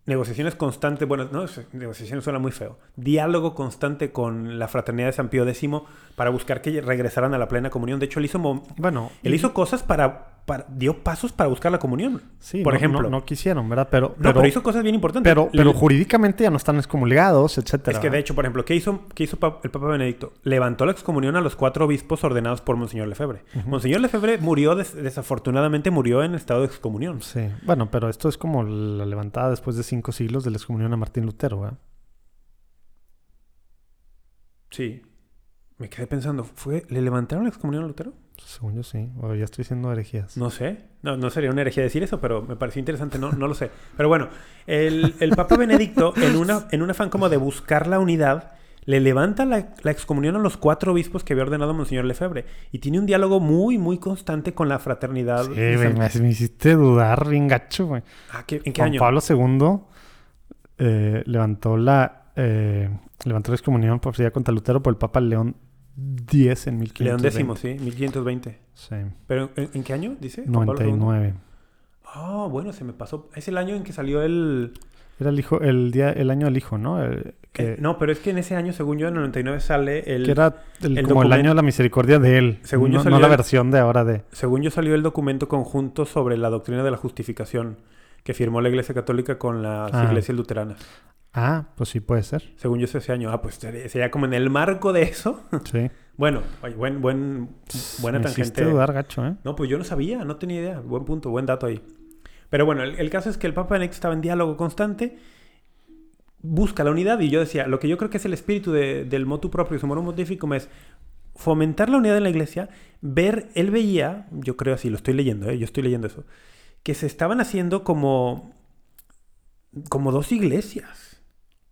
Negociaciones constantes, bueno, no, es- negociaciones suena muy feo. Diálogo constante con la fraternidad de San Pío X para buscar que regresaran a la plena comunión. De hecho, él hizo, Bueno, él hizo cosas para, para- dio pasos para buscar la comunión. sí, por no- ejemplo. No, no quisieron, ¿verdad? Pero, No, pero, hizo cosas bien importantes. pero, pero Le- jurídicamente ya no están excomulgados, etcétera. Es que de hecho, por ejemplo, ¿qué hizo, qué hizo el Papa Benedicto? Levantó la excomunión a los cuatro obispos ordenados por Monseñor Lefebvre. Monseñor Lefebvre murió, des- desafortunadamente murió en estado de excomunión. Sí, bueno, pero esto es como la levantada después de cinco siglos de la excomunión a Martín Lutero, ¿verdad? Sí. Me quedé pensando, ¿fue, ¿le levantaron la excomunión a Lutero? Según yo sí, o ya estoy diciendo herejías. No sé. No, no sería una herejía decir eso, pero me pareció interesante, no, no lo sé. Pero bueno, el, el Papa Benedicto, en, una, en un afán como de buscar la unidad, le levanta la, la excomunión a los cuatro obispos que había ordenado Monseñor Lefebvre. Y tiene un diálogo muy, muy constante con la fraternidad. Sí, me, me hiciste dudar bien gacho, güey. Ah, ¿qué- ¿En qué Juan año? Pablo II eh, levantó la eh, levantó la excomunión por contra Lutero por el Papa León X en 1520. León X, sí, 1520. Sí, ¿Pero en, en qué año, dice? Juan Pablo II? 99. Ah, bueno, se me pasó. Es el año en que salió el... Era el hijo, el día, el año del hijo, ¿no? El- que, eh, no, pero es que en ese año, según yo, en el 99 sale el... que era el- el como el año de la misericordia de él. Según yo no, salió no la versión de ahora de. Según yo salió el documento conjunto sobre la doctrina de la justificación que firmó la Iglesia Católica con las Ah. iglesias luteranas. Ah, pues sí puede ser. Según yo es ese año. Ah, pues sería como en el marco de eso. Sí. bueno, oye, buen, buen, buena me tangente. hiciste dudar gacho, ¿eh? No, pues yo no sabía, no tenía idea. Buen punto, buen dato ahí. Pero bueno, el, el caso es que el Papa Benedicto estaba en diálogo constante, busca la unidad, y yo decía, lo que yo creo que es el espíritu de- del motu proprio, su morum pontificum es fomentar la unidad en la iglesia, ver, él veía, yo creo así, lo estoy leyendo, ¿eh? yo estoy leyendo eso, que se estaban haciendo como, como dos iglesias.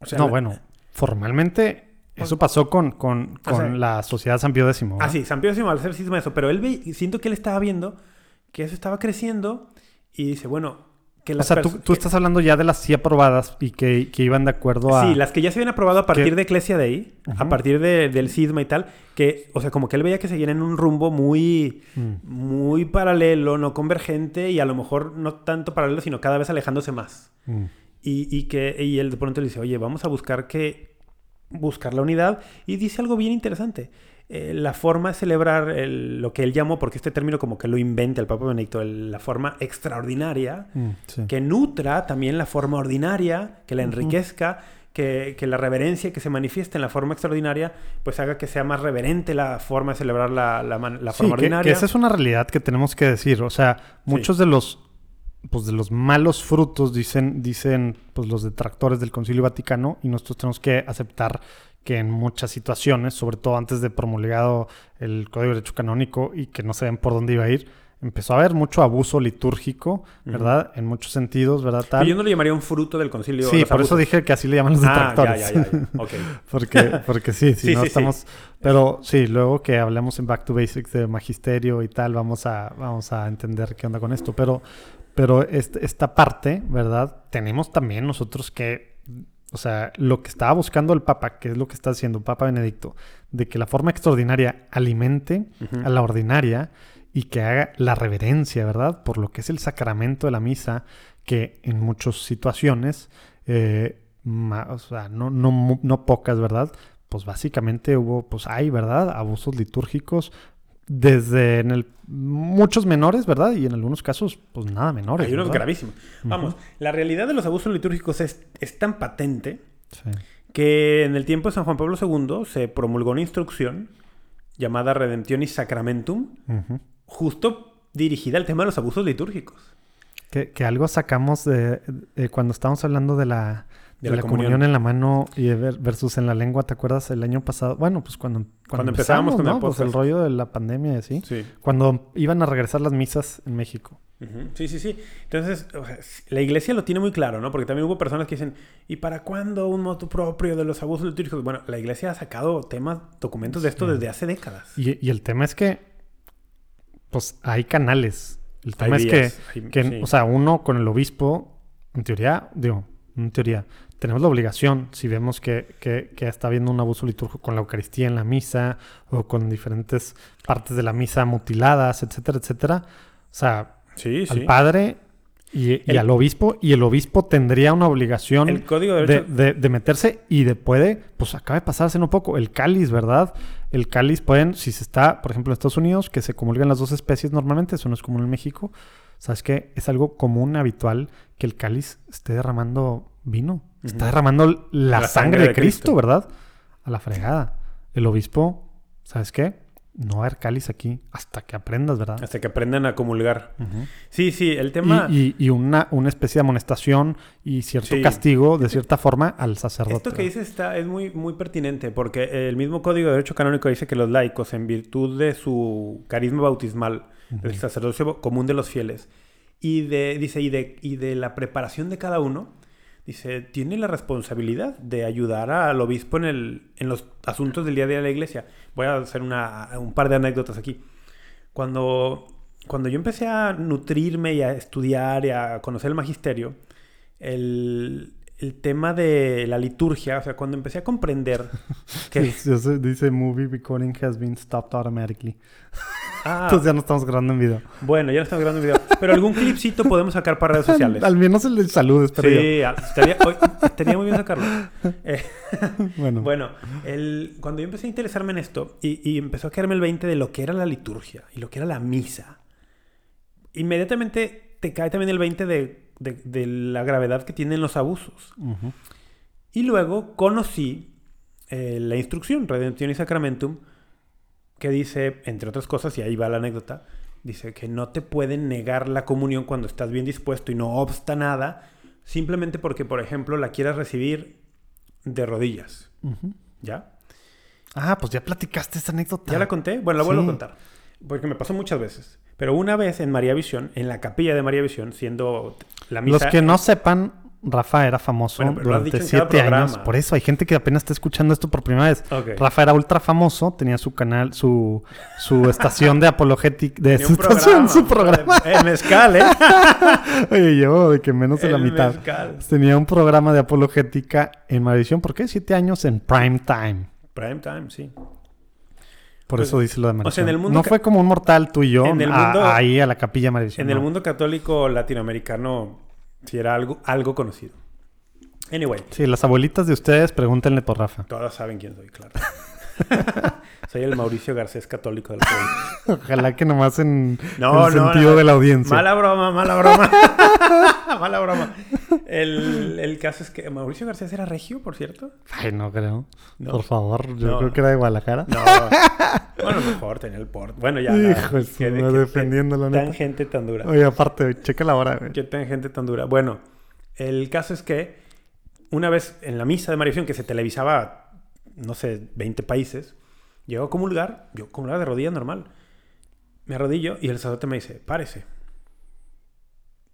O sea, no, la- bueno, formalmente eso pasó con, con, sea- con la Sociedad San Pío X. ¿verdad? Ah, sí, San Pío X al hacer cisma eso, pero él ve, siento que él estaba viendo que eso estaba creciendo y dice, bueno, que O sea, tú, pers- tú que- estás hablando ya de las sí aprobadas y que, que iban de acuerdo a... Sí, las que ya se habían aprobado a partir que- de Ecclesia Dei, a partir de- del cisma y tal, que, o sea, como que él veía que seguían en un rumbo muy, Mm. muy paralelo, no convergente y a lo mejor no tanto paralelo, sino cada vez alejándose más. Mm. Y, y que y él de pronto le dice, oye, vamos a buscar que buscar la unidad. Y dice algo bien interesante. Eh, la forma de celebrar el- lo que él llamó, porque este término como que lo inventa el Papa Benedicto, el- la forma extraordinaria, Mm, sí. que nutra también la forma ordinaria, que la enriquezca, que, que la reverencia que se manifiesta en la forma extraordinaria, pues haga que sea más reverente la forma de celebrar la, Sí, forma que, que ordinaria. esa es una realidad que tenemos que decir. O sea, muchos de los pues de los malos frutos dicen dicen pues los detractores del Concilio Vaticano y nosotros tenemos que aceptar que en muchas situaciones, sobre todo antes de promulgado el Código de Derecho Canónico y que no saben por dónde iba a ir, empezó a haber mucho abuso litúrgico, ¿verdad? En muchos sentidos, ¿verdad? Tal. Pero yo no lo llamaría un fruto del concilio. sí, por eso dije que así le llaman los Ah, ya, detractores. ya, ya, ya. Ok. Porque, porque sí, si Sí, no sí, sí. estamos. Pero sí, luego que hablemos en Back to Basics de magisterio y tal, vamos a, vamos a entender qué onda con esto. Pero, pero este- esta parte, ¿verdad? Tenemos también nosotros que. O sea, lo que estaba buscando el Papa, que es lo que está haciendo Papa Benedicto, de que la forma extraordinaria alimente a la ordinaria y que haga la reverencia, ¿verdad? Por lo que es el sacramento de la misa, que en muchas situaciones, eh, ma- o sea, no, no, no pocas, ¿verdad? Pues básicamente hubo, pues hay, ¿verdad? Abusos litúrgicos desde en el, muchos menores, ¿verdad? Y en algunos casos, pues nada menores. Hay unos ¿verdad? gravísimos. Vamos, la realidad de los abusos litúrgicos es, es tan patente Sí. que en el tiempo de San Juan Pablo II se promulgó una instrucción llamada Redemptionis Sacramentum, justo dirigida al tema de los abusos litúrgicos. Que, que algo sacamos de, de cuando estábamos hablando de la, de De la la comunión. comunión. en la mano y de ver- versus en la lengua, ¿te acuerdas el año pasado? Bueno, pues cuando, cuando, Cuando empezábamos con el. Pues el rollo de la pandemia y así. Sí. Cuando iban a regresar las misas en México. Sí, sí, sí. Entonces, o sea, la iglesia lo tiene muy claro, ¿no? Porque también hubo personas que dicen, ¿y para cuándo un moto propio de los abusos litúrgicos? Bueno, la iglesia ha sacado temas, documentos de esto Sí. desde hace décadas. Y, y el tema es que, pues hay canales. El tema Hay es que, hay- que, sí. o sea, uno con el obispo, en teoría, digo, en teoría, tenemos la obligación, si vemos que, que, que está habiendo un abuso litúrgico con la Eucaristía en la misa o con diferentes partes de la misa mutiladas, etcétera, etcétera. O sea, Sí, al sí. padre y, y El- al obispo, y el obispo tendría una obligación El código de de, derecho... de- de meterse y de puede, pues acaba de pasar hace no poco, el cáliz, ¿verdad? El cáliz pueden, si se está, por ejemplo, en Estados Unidos, que se comulgan las dos especies normalmente, eso no es común en México, ¿sabes qué? Es algo común, habitual, que el cáliz esté derramando vino, está derramando la, La sangre, sangre de de Cristo, Cristo. ¿verdad? A la fregada. El obispo, ¿sabes qué? No va a haber cáliz aquí hasta que aprendas, ¿verdad? Hasta que aprendan a comulgar. Sí, sí, el tema... Y, y- y una, una especie de amonestación y cierto Sí. castigo, de cierta forma, al sacerdote. Esto que dices está, es muy, muy pertinente porque el mismo Código de Derecho Canónico dice que los laicos, en virtud de su carisma bautismal, del sacerdocio común de los fieles, y de, dice, y de, y de la preparación de cada uno, dice, tiene la responsabilidad de ayudar al obispo en, el, en los asuntos del día a día de la iglesia. Voy a hacer una, un par de anécdotas aquí. Cuando, cuando yo empecé a nutrirme y a estudiar y a conocer el magisterio, el, el tema de la liturgia, o sea, cuando empecé a comprender que... Dice movie recording has been stopped automatically. Ah, Entonces ya no estamos grabando en video. bueno, ya no estamos grabando video, pero algún clipcito podemos sacar para redes sociales. Al menos el de salud, espero yo. Sí, ah, estaría, oye, estaría muy bien sacarlo. Eh, Bueno, bueno, el- cuando yo empecé a interesarme en esto y, y empezó a caerme el 20 de lo que era la liturgia y lo que era la misa, inmediatamente te cae también el 20 de, de- de la gravedad que tienen los abusos. ujú, Y luego conocí eh, la instrucción, Redemption y Sacramentum, que dice, entre otras cosas, y ahí va la anécdota, dice que no te pueden negar la comunión cuando estás bien dispuesto y no obsta nada, simplemente porque, por ejemplo, la quieras recibir de rodillas. ¿Ya? Ah, pues ya platicaste esa anécdota. ¿Ya la conté? Bueno, la vuelvo Sí. a contar. Porque me pasó muchas veces. Pero una vez en María Visión, en la capilla de María Visión, siendo la misa... Los que no sepan, Rafa era famoso Bueno, durante siete años. Por eso hay gente que apenas está escuchando esto por primera vez. Rafa era ultra famoso, tenía su canal, su, su estación de apologética, de su estación, su programa. El mezcal, ¿eh? Oye, llevo de que menos de la El mitad. mezcal. Tenía un programa de apologética en Maldición. ¿Por qué? Siete años en prime time. Prime time, sí. Por Pues, eso dice lo de Maldición. o sea, en el mundo no fue como un mortal tú y yo En el a- mundo- ahí a la capilla Maldición. En el mundo católico latinoamericano, sí era algo, algo conocido. Anyway, Sí, las abuelitas de ustedes, pregúntenle por Rafa. todas saben quién soy, claro. soy el Mauricio Garcés católico del pueblo. Ojalá que nomás en No, el no, sentido no. de la audiencia. Mala broma, mala broma. mala broma. El, el caso es que Mauricio Garcés era regio, por cierto. Ay, no creo. Por favor, yo creo que era de Guadalajara. No. Bueno, mejor tenía el port. Bueno, ya. Hijo qué- defendiéndolo, Tan neta. gente tan dura. Oye, aparte, checa la hora, güey. Qué tan gente tan dura. Bueno, el caso es que una vez en la misa de María Visión, que se televisaba, no sé, 20 países, llegó a comulgar, yo comulgar de rodillas normal. Me arrodillo y el sacerdote me dice, párese.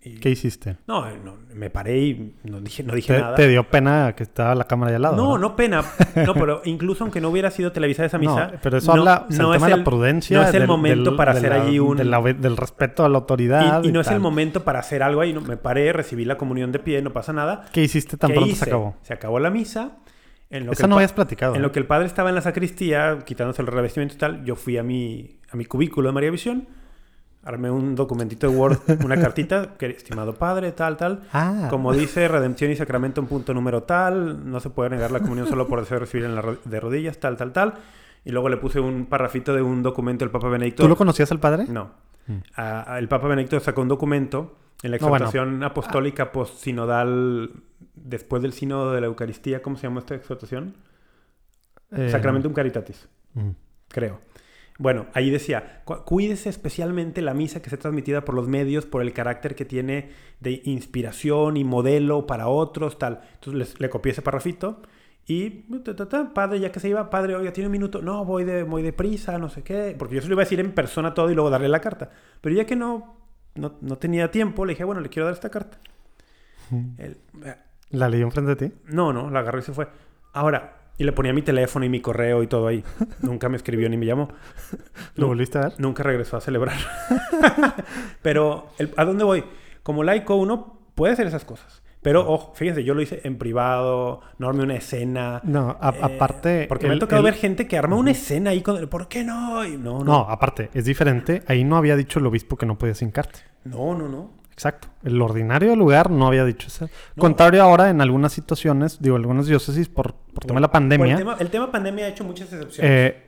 Y- ¿Qué hiciste? No, no, me paré y no dije, no dije ¿Te, nada. te dio pena que estaba la cámara ahí al lado? No, ¿verdad? no pena. No, pero incluso aunque no hubiera sido televisada esa misa. No, pero eso no- habla, o sea, no el es tema de el- la prudencia. No es el del- momento del- para de hacer la- allí un. de la- del respeto a la autoridad. y, y no es el tal. momento para hacer algo ahí. No, me paré, recibí la comunión de pie, no pasa nada. ¿Qué hiciste tan ¿Qué pronto hice? se acabó? Se acabó la misa. En lo, que Esa el no habías platicado. en ¿eh? lo que el padre estaba en la sacristía, quitándose el revestimiento y tal, yo fui a mi, a mi cubículo de María Visión, armé un documentito de Word, una cartita, que estimado padre, tal, tal. Ah, Como dice Redención y Sacramento en punto número tal, no se puede negar la comunión solo por deseo de recibir en la ro- de rodillas, tal, tal, tal. Y luego le puse un parrafito de un documento del Papa Benedicto. ¿tú lo conocías al padre? No. Mm. A- a- el Papa Benedicto sacó un documento en la No, bueno. exhortación apostólica post-sinodal después del sínodo de la Eucaristía. ¿Cómo se llama esta exhortación? Eh, Sacramentum Caritatis, mm. creo. Bueno, ahí decía, "Cu- cuídese especialmente la misa que sea transmitida por los medios, por el carácter que tiene de inspiración y modelo para otros, tal. Entonces les- le copié ese parrafito y, ta, ta, ta, padre, ya que se iba, padre, oiga, tiene un minuto, no, voy de, voy deprisa, no sé qué, porque yo se lo iba a decir en persona todo y luego darle la carta. Pero ya que no, no, no tenía tiempo, le dije, bueno, le quiero dar esta carta. Él, eh, ¿La leyó enfrente de ti? no, no, la agarró y se fue. Ahora, y le ponía mi teléfono y mi correo y todo ahí. Nunca me escribió ni me llamó. ¿Lo No. volviste a ver? Nunca regresó a celebrar. Pero, el- ¿a dónde voy? Como laico uno puede hacer esas cosas. Pero, ojo, fíjense, yo lo hice en privado, no armé una escena. No, a- eh, aparte... Porque me el- ha tocado el- ver gente que arma una escena ahí con... ¿Por qué no? Y no, No, no. aparte, es diferente. Ahí no había dicho el obispo que no podías hincarte. No, no, no. Exacto. El ordinario lugar no había dicho eso. No. Contrario ahora, en algunas situaciones, digo, algunas diócesis, por, por tema de la Por pandemia, el, tema, el tema pandemia ha hecho muchas excepciones. eh,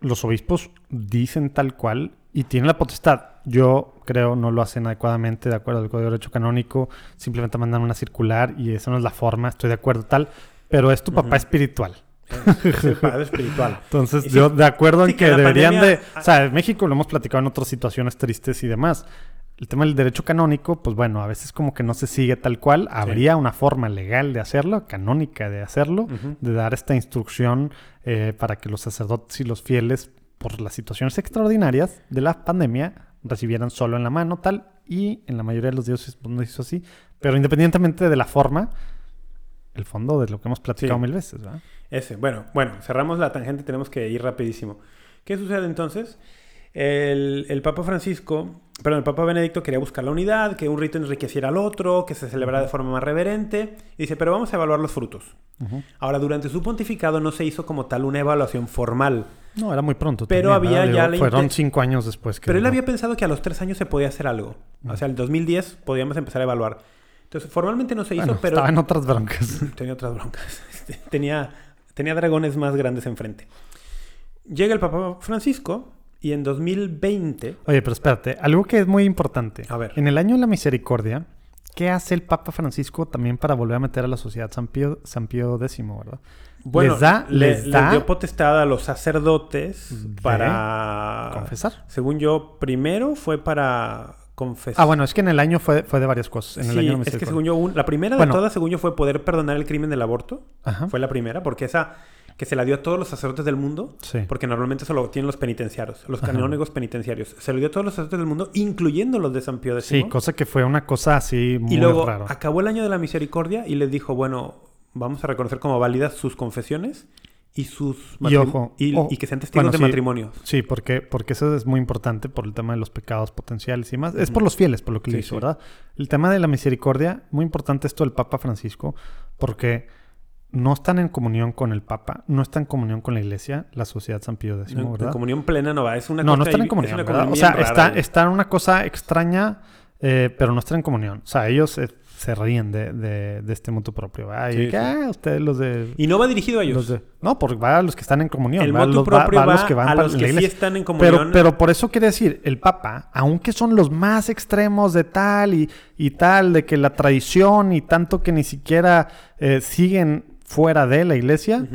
los obispos dicen tal cual y tienen la potestad. Yo creo no lo hacen adecuadamente de acuerdo al Código de Derecho Canónico. Simplemente mandan una circular y esa no es la forma. Estoy de acuerdo tal. Pero es tu papá espiritual. Es, el padre espiritual. Entonces, yo de acuerdo en que deberían pandemia- de... O sea, en México lo hemos platicado en otras situaciones tristes y demás. El tema del derecho canónico, pues bueno, a veces como que no se sigue tal cual. Habría una forma legal de hacerlo, canónica de hacerlo, de dar esta instrucción eh, para que los sacerdotes y los fieles, por las situaciones extraordinarias de la pandemia, recibieran solo en la mano tal. Y en la mayoría de los dioses pues, no hizo así. Pero independientemente de la forma, el fondo de lo que hemos platicado Sí. mil veces, ¿verdad? Ese. Bueno, bueno, cerramos la tangente, tenemos que ir rapidísimo. ¿Qué sucede entonces? El, el Papa Francisco, perdón, el Papa Benedicto quería buscar la unidad, que un rito enriqueciera al otro, que se celebrara de forma más reverente. Y dice, pero vamos a evaluar los frutos. Ahora, durante su pontificado no se hizo como tal una evaluación formal. No, era muy pronto. Pero también, había ya Digo, Fueron cinco años después que... Pero él había pensado que a los tres años se podía hacer algo. O sea, el 2010 podíamos empezar a evaluar. Entonces, formalmente no se hizo, Bueno, pero... Estaba en otras broncas. Tenía otras broncas. Tenía, tenía dragones más grandes enfrente. Llega el Papa Francisco y en 2020... Oye, pero espérate. Algo que es muy importante. A ver. En el año de la misericordia, ¿qué hace el Papa Francisco también para volver a meter a la sociedad San Pío, San Pío X, ¿verdad? Bueno, les da, le- les les da dio potestad a los sacerdotes De para confesar. Según yo, primero fue para confesar. Ah, bueno, es que en el año fue, fue de varias cosas. En el sí, año no me es que según yo, un- la primera Bueno. de todas, según yo, fue poder perdonar el crimen del aborto. Ajá. Fue la primera, porque esa que se la dio a todos los sacerdotes del mundo, Sí. porque normalmente solo tienen los penitenciarios, los Ajá. canónigos penitenciarios. Se lo dio a todos los sacerdotes del mundo, incluyendo los de San Pío X. Sí, cosa que fue una cosa así muy y luego raro. acabó el año de la misericordia y les dijo, bueno, vamos a reconocer como válidas sus confesiones y sus Y ojo, y, que sean testigos bueno, de sí. matrimonio. Sí, porque, porque eso es muy importante por el tema de los pecados potenciales y más. Es por los fieles, por lo que le Sí, hizo, sí. ¿verdad? El tema de la misericordia, muy importante esto del Papa Francisco, porque no están en comunión con el Papa, no están en comunión con la Iglesia, la sociedad San Pío X, en ¿verdad? comunión plena no va, es una No, no están en comunión. O sea, está, rara. está en una cosa extraña, eh, pero no están en comunión. O sea, ellos eh, se ríen de, de- de este motu propio, ¿verdad? Y Sí, sí. ah, ustedes los de... Y no va dirigido a ellos. de- no, porque va a los que están en comunión. el va los, propio va va, a los que van a los que sí están en comunión. Pero, pero por eso quiere decir, el Papa, aunque son los más extremos de tal y, y tal, de que la tradición y tanto que ni siquiera eh, siguen fuera de la iglesia,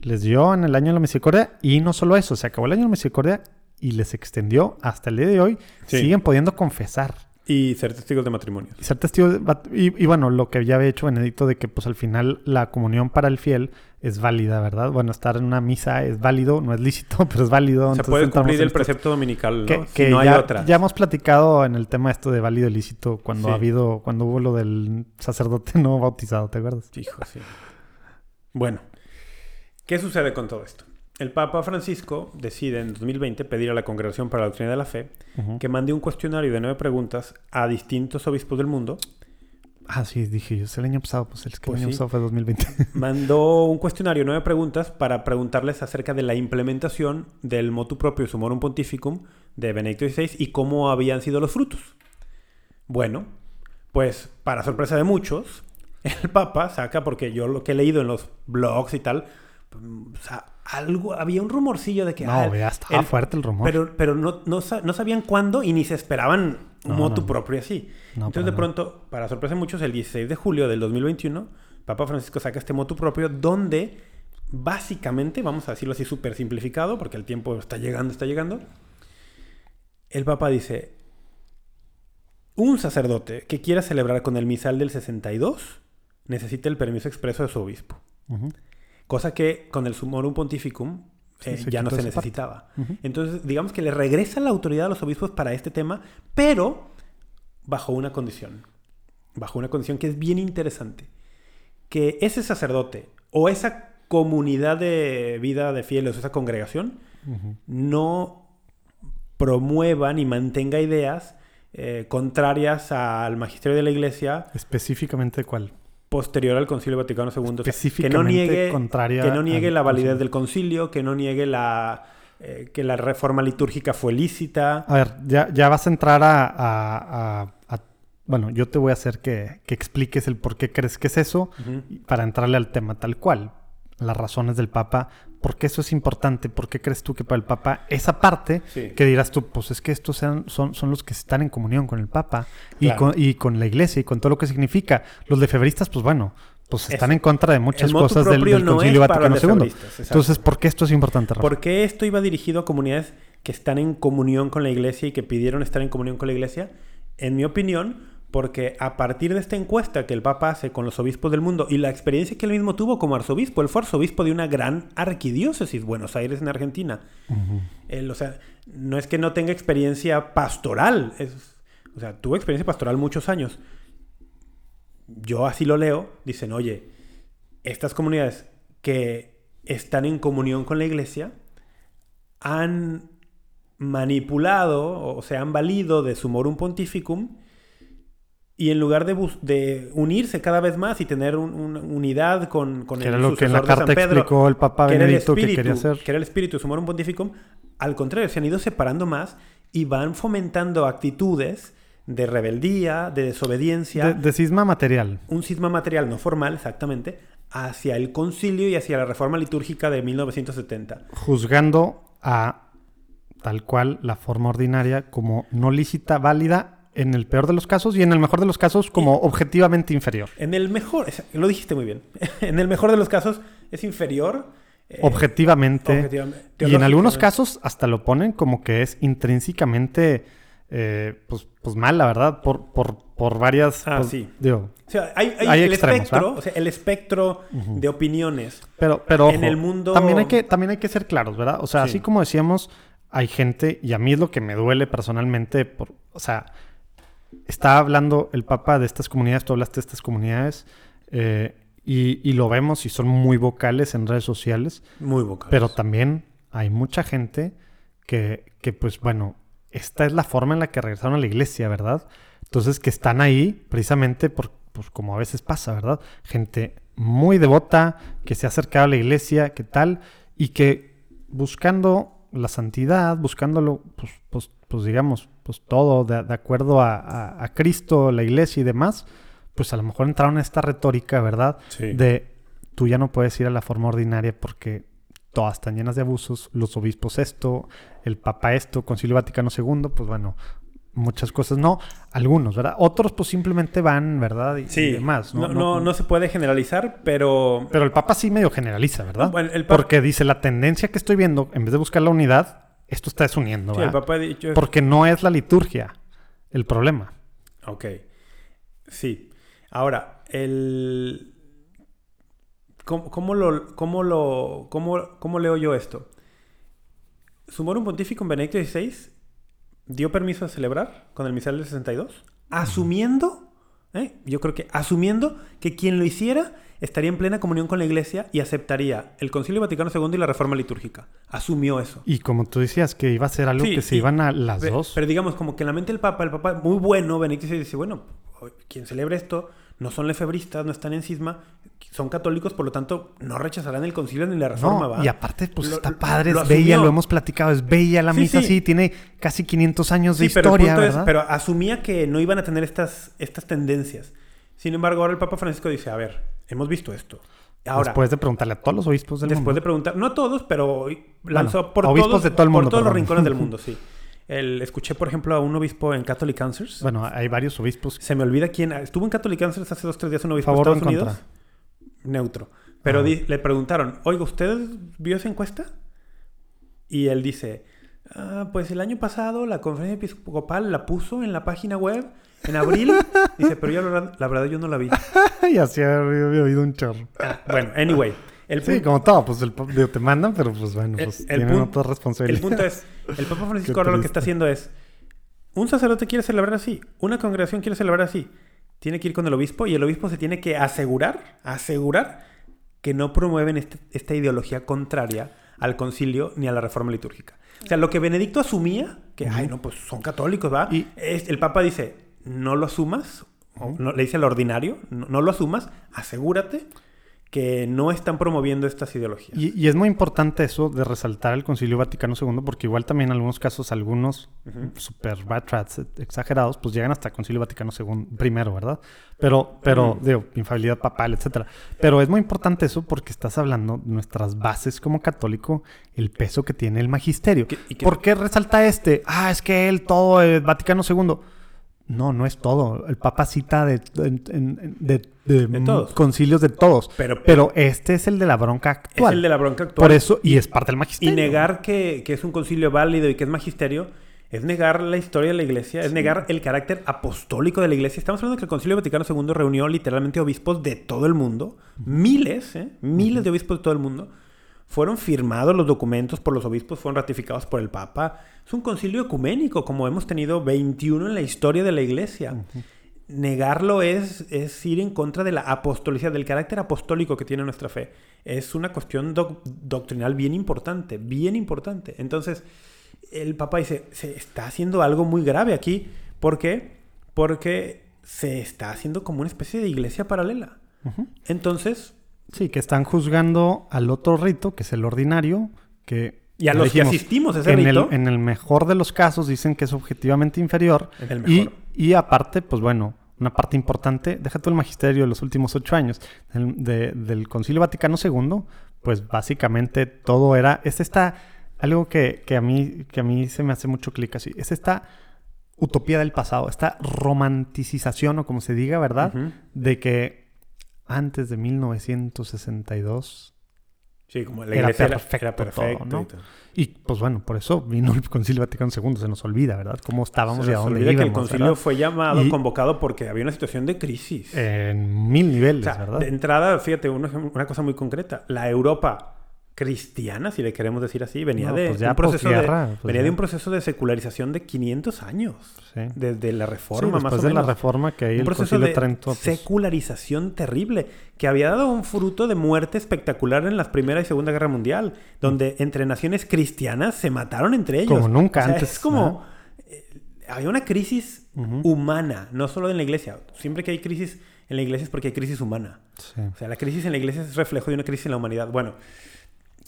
les dio en el año de la misericordia y no solo eso, se acabó el año de la misericordia y les extendió hasta el día de hoy, Sí. siguen pudiendo confesar. Y ser testigos de matrimonio. Y ser testigos de- y, y bueno, lo que ya había hecho Benedicto de que pues al final la comunión para el fiel es válida, ¿verdad? Bueno, estar en una misa es válido, no es lícito, pero es válido. Se puede cumplir el precepto dominical, ¿no? Que, si que no hay ya, otra. ya hemos platicado en el tema esto de válido ilícito cuando Sí. ha habido, cuando hubo lo del sacerdote no bautizado, ¿te acuerdas? Hijo, sí. Bueno, ¿qué sucede con todo esto? El Papa Francisco decide en 2020 pedir a la Congregación para la Doctrina de la Fe que mande un cuestionario de nueve preguntas a distintos obispos del mundo. Ah, sí, dije yo, es el año pasado, pues el, que Pues el año sí. pasado fue 2020. Mandó un cuestionario de nueve preguntas para preguntarles acerca de la implementación del motu proprio Sumorum Pontificum de Benedicto XVI y cómo habían sido los frutos. Bueno, pues para sorpresa de muchos, el Papa saca, porque yo lo que he leído en los blogs y tal, o sea, algo, había un rumorcillo de que... no, ah, vea, estaba el- fuerte el rumor. Pero, pero no, no, sa- no sabían cuándo y ni se esperaban un No, motu propio así. Entonces, de pronto, para sorpresa de muchos, el 16 de julio del 2021, Papa Francisco saca este motu propio donde básicamente, vamos a decirlo así súper simplificado, porque el tiempo está llegando, está llegando, el Papa dice, un sacerdote que quiera celebrar con el misal del 62 necesita el permiso expreso de su obispo. Cosa que con el Sumorum Pontificum eh, ya no se necesitaba. Entonces, digamos que le regresa la autoridad a los obispos para este tema, pero bajo una condición. Bajo una condición que es bien interesante. Que ese sacerdote o esa comunidad de vida de fieles o esa congregación no promueva ni mantenga ideas eh, contrarias al magisterio de la iglesia Específicamente cuál. Posterior al Concilio Vaticano II. O sea, que no niegue, contraria que no niegue la validez concilio. del concilio, que no niegue la, eh, que la reforma litúrgica fue lícita. A ver, ya, ya vas a entrar a, a- a- a- Bueno, yo te voy a hacer que, que expliques el por qué crees que es eso para entrarle al tema tal cual. Las razones del Papa, por qué eso es importante, por qué crees tú que para el Papa esa parte Sí. que dirás tú, pues es que estos sean- son, son los que están en comunión con el Papa y, Claro. con, y con la iglesia y con todo lo que significa. Los lefebristas, pues bueno, pues están en contra de muchas cosas del, propio del no Concilio Vaticano II. Entonces, ¿por qué esto es importante, Rafa? ¿Por qué esto iba dirigido a comunidades que están en comunión con la iglesia y que pidieron estar en comunión con la iglesia? En mi opinión, porque a partir de esta encuesta que el Papa hace con los obispos del mundo y la experiencia que él mismo tuvo como arzobispo, él fue arzobispo de una gran arquidiócesis, Buenos Aires en Argentina. Él, o sea, no es que no tenga experiencia pastoral, es- o sea, tuvo experiencia pastoral muchos años. Yo así lo leo, dicen, oye, estas comunidades que están en comunión con la iglesia han manipulado o se han valido de su morum pontificum y en lugar de, bus- de unirse cada vez más y tener un- una unidad con, con Que el era lo que en la carta Pedro, explicó el Papa Benedicto que espíritu, quería hacer. que era el espíritu sumorum pontificum, al contrario, se han ido separando más y van fomentando actitudes de rebeldía, de desobediencia, De, de cisma material. un cisma material no formal exactamente, hacia el concilio y hacia la reforma litúrgica de 1970. juzgando a tal cual la forma ordinaria como no lícita, válida en el peor de los casos y en el mejor de los casos como objetivamente inferior. En el mejor, lo dijiste muy bien, en el mejor de los casos es inferior. eh, objetivamente. objetivamente, Y en algunos casos hasta lo ponen como que es intrínsecamente eh, pues, pues mal, la verdad, por, por, por varias... Ah, pues, sí. digo, O sea, hay, hay Hay el extremos, espectro, ¿verdad? o sea, el espectro de opiniones. pero, pero En el mundo- También hay, que, también hay que ser claros, ¿verdad? O sea, Sí. así como decíamos, hay gente, y a mí es lo que me duele personalmente, por, o sea, está hablando el Papa de estas comunidades, tú hablaste de estas comunidades, eh, y, y lo vemos y son muy vocales en redes sociales. Muy vocales. Pero también hay mucha gente que, que, pues bueno, esta es la forma en la que regresaron a la iglesia, ¿verdad? Entonces que están ahí precisamente por, pues como a veces pasa, ¿verdad? Gente muy devota, que se ha acercado a la iglesia, que tal, y que buscando la santidad, buscándolo, pues, pues, pues digamos, pues todo de, de acuerdo a, a- a Cristo, la iglesia y demás, pues a lo mejor entraron en esta retórica, ¿verdad? Sí. de tú ya no puedes ir a la forma ordinaria porque todas están llenas de abusos, los obispos esto, el papa esto, Concilio Vaticano II, pues bueno, muchas cosas no, algunos, ¿verdad? Otros pues simplemente van, ¿verdad? Y, y Sí, demás, no, no, no se puede generalizar, pero Pero el papa sí medio generaliza, ¿verdad? Bueno, el Papa- Porque dice, la tendencia que estoy viendo, en vez de buscar la unidad, esto está desuniendo, sí, el ¿verdad? Papa ha dicho... Porque no es la liturgia el problema. Ok. Sí. Ahora, el... ¿Cómo, cómo lo, cómo, lo, cómo, cómo leo yo esto? Sumorum Pontificum Benedicto XVI dio permiso a celebrar con el misal del 62, asumiendo, ¿eh? yo creo que asumiendo que quien lo hiciera estaría en plena comunión con la Iglesia y aceptaría el Concilio Vaticano II y la reforma litúrgica. Asumió eso. Y como tú decías, que iba a ser algo Sí, que se y- iban a las dos. Pero digamos, como que en la mente del Papa, el Papa muy bueno, Benedicto dice, bueno, quien celebra esto no son lefebristas, no están en cisma, son católicos, por lo tanto, no rechazarán el concilio ni la reforma, No, ¿va? y aparte, pues Lo- está padre, lo es bella, lo hemos platicado, es bella la Sí, misa, sí. sí, tiene casi 500 años de Sí, pero el historia, pero asumía que no iban a tener estas, estas tendencias. Sin embargo, ahora el Papa Francisco dice, a ver, hemos visto esto. Ahora, Después de preguntarle a todos los obispos del después de mundo. preguntar, no a todos, pero lanzó por, obispos todos, de todo el mundo, por todos los rincones del mundo, sí. El- escuché, por ejemplo, a un obispo en Catholic Answers. Bueno, hay varios obispos. Se me olvida quién. Estuvo en Catholic Answers hace dos tres días un obispo ¿Favor de Estados en Unidos. Neutro. Pero Ah. di- le preguntaron, oiga, ¿usted vio esa encuesta? Y él dice, "Ah, pues el año pasado la conferencia episcopal la puso en la página web en abril. dice, pero yo la verdad, la verdad yo no la vi. y así había oído un chorro. Ah, bueno, anyway. El Sí, punto, como todo, pues el, digo, te mandan, pero pues bueno, el- pues el tienen punto- otra el responsabilidad. punto es, el Papa Francisco ahora lo que está haciendo es, un sacerdote quiere celebrar así, una congregación quiere celebrar así, tiene que ir con el obispo y el obispo se tiene que asegurar, asegurar que no promueven este- esta ideología contraria al concilio ni a la reforma litúrgica. O sea, lo que Benedicto asumía, que, ay, no, pues son católicos, ¿va? Y- Es- el Papa dice, no lo asumas, no, le dice al ordinario, no, no lo asumas, asegúrate que no están promoviendo estas ideologías. Y, y es muy importante eso de resaltar el Concilio Vaticano II, porque igual también en algunos casos, algunos super bad rats exagerados, pues llegan hasta el Concilio Vaticano II primero, ¿verdad? Pero, pero, digo, infalibilidad papal, etcétera. Pero es muy importante eso porque estás hablando de nuestras bases como católico, el peso que tiene el magisterio. Y ¿Por qué resalta este? Ah, es que él todo, el Vaticano II. No, no es todo. El Papa cita de, de, de- De todos. concilios de todos. Pero- Pero este es el de la bronca es actual. el de la bronca actual. Por eso, y es parte del Y magisterio. negar que, que es un concilio válido y que es magisterio es negar la historia de la iglesia, es negar el carácter apostólico de la iglesia. Estamos hablando que el Concilio Vaticano II reunió literalmente obispos de todo el mundo, miles, ¿eh? miles de obispos de todo el mundo. Fueron firmados los documentos por los obispos, fueron ratificados por el Papa. Es un concilio ecuménico, como hemos tenido 21 en la historia de la iglesia. Negarlo es, es ir en contra de la apostolicidad, del carácter apostólico que tiene nuestra fe. Es una cuestión doc- doctrinal bien importante, bien importante. Entonces, el Papa dice, se está haciendo algo muy grave aquí. ¿Por qué? Porque se está haciendo como una especie de iglesia paralela. Entonces, Sí, que están juzgando al otro rito, que es el ordinario, que... y a los que dijimos, asistimos a ese en rito, el, en el mejor de los casos dicen que es objetivamente inferior. En el mejor. y aparte, pues bueno, una parte importante, deja tú el magisterio de los últimos ocho años del, de- del Concilio Vaticano II, pues básicamente todo era, este está, algo que, que a mí, que a mí se me hace mucho clic así, este está utopía del pasado, esta romanticización o como se diga, ¿verdad? De que antes de 1962 Sí, como la Era iglesia perfecto era perfecto todo, ¿no? y todo. y pues bueno, por eso vino el Concilio Vaticano II, se nos olvida, ¿verdad? Cómo estábamos Se y a dónde olvida que el íbamos, concilio ¿verdad? fue llamado, Y- convocado porque había una situación de crisis. En mil niveles, o sea, ¿verdad? de entrada, fíjate, un ejem- una cosa muy concreta. La Europa cristiana, si le queremos decir así, venía No, de pues ya un proceso de, pues venía ya. de un proceso de secularización de 500 años. Sí. Desde la Sí, reforma, más o de la menos. reforma que ahí un proceso de Trento... pues, secularización terrible que había dado un fruto de muerte espectacular en la Primera y Segunda Guerra Mundial, donde entre naciones cristianas se mataron entre ellos. Como nunca O sea, antes, Es como... eh, había una crisis humana, no solo en la iglesia. Siempre que hay crisis en la iglesia es porque hay crisis humana. sí. O sea, la crisis en la iglesia es reflejo de una crisis en la humanidad. Bueno,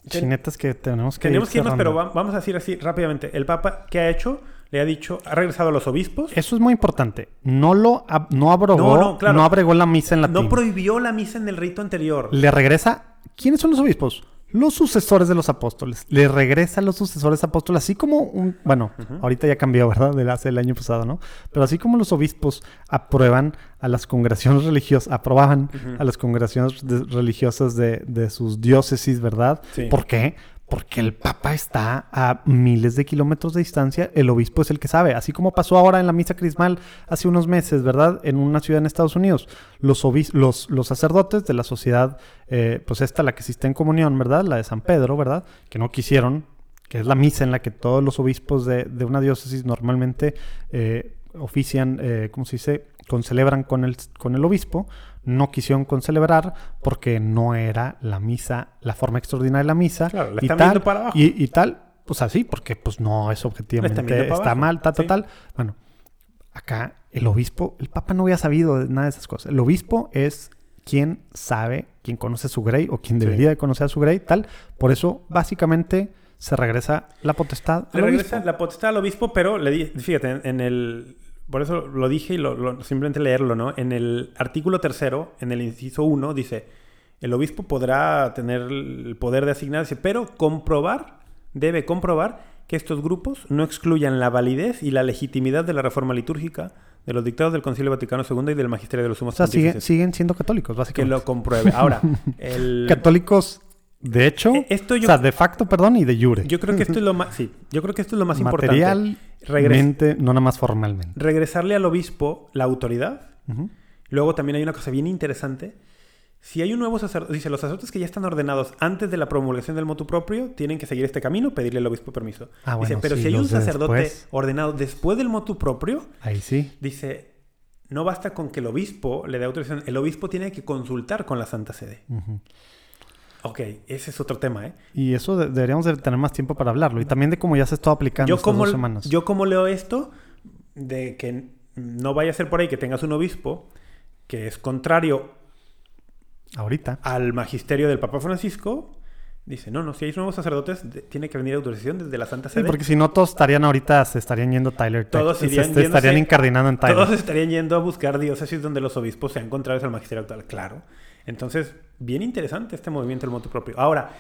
ten- Chinetas que tenemos que tenemos que irnos, pero vamos a decir así rápidamente. El Papa, ¿qué ha hecho? Le ha dicho, ha regresado a los obispos. Eso es muy importante. No lo ab- no abrogó, No, no, abregó la misa en latín. No prohibió la misa en el rito anterior. Le regresa. ¿Quiénes son los obispos? Los sucesores de los apóstoles. Le regresa a los sucesores apóstoles, así como un. Bueno, ahorita ya cambió, ¿verdad? Del hace el año pasado, ¿no? Pero así como los obispos aprueban a las congregaciones religiosas, aprobaban a las congregaciones de- religiosas de, de sus diócesis, ¿verdad? Sí. ¿Por qué? Porque el Papa está a miles de kilómetros de distancia, el obispo es el que sabe, así como pasó ahora en la misa crismal hace unos meses, ¿verdad? En una ciudad en Estados Unidos. Los, obis- los, los sacerdotes de la sociedad, eh, pues esta, la que existe en comunión, ¿verdad? La de San Pedro, ¿verdad? Que no quisieron, que es la misa en la que todos los obispos de, de una diócesis normalmente eh, ofician, eh, ¿cómo se dice? Concelebran con el, con el obispo. No quisieron concelebrar porque no era la misa, la forma extraordinaria de la misa. Claro, la y tal, para abajo. Y, y tal, pues así, porque pues no es objetivamente, está abajo, mal, tal, tal, sí. tal. Bueno, acá el obispo, el papa no había sabido de nada de esas cosas. El obispo es quien sabe, quien conoce su grey o quien Sí. debería de conocer a su grey, tal. Por eso, básicamente, se regresa la potestad Le al regresa obispo. la potestad al obispo, pero le di, fíjate, en, en el. Por eso lo dije y lo, lo- simplemente leerlo, ¿no? En el artículo tercero, en el inciso 1, dice: el obispo podrá tener el poder de asignarse, pero comprobar, debe comprobar que estos grupos no excluyan la validez y la legitimidad de la reforma litúrgica, de los dictados del Concilio Vaticano II y del Magisterio de los O Sumos sea, siguen, siendo católicos, Que básicamente. lo compruebe. Ahora, el. Católicos, de hecho, Eh, esto yo- o sea, de facto, perdón, y de jure. Yo creo que esto es lo más. Sí, yo creo que esto es lo más importante. Materialmente, no nada más formalmente. regresarle al obispo la autoridad. Ujú. Luego también hay una cosa bien interesante. Si hay un nuevo sacerdote, dice, los sacerdotes que ya están ordenados antes de la promulgación del motu propio tienen que seguir este camino, pedirle al obispo permiso. Ah, dice, bueno, pero sí, si hay un de sacerdote después. ordenado después del motu propio, Ahí sí. dice, no basta con que el obispo le dé autorización, el obispo tiene que consultar con la Santa Sede. Ujú. Ok, ese es otro tema, ¿eh? Y eso de- deberíamos de tener más tiempo para hablarlo. Y también de cómo ya se está aplicando yo estas como, dos semanas. yo como leo esto, de que no vaya a ser por ahí que tengas un obispo que es contrario Ahorita. al magisterio del Papa Francisco, dice, no, no, si hay nuevos sacerdotes, de- tiene que venir autorización desde la Santa Sí, Sede. porque si no todos estarían ahorita, se estarían yendo a Tyler. Todos Se- irían se estarían incardinando en Tyler. Todos estarían yendo a buscar diócesis donde los obispos sean contrarios al magisterio actual, claro. Entonces, bien interesante este movimiento del motu propio. Ahora,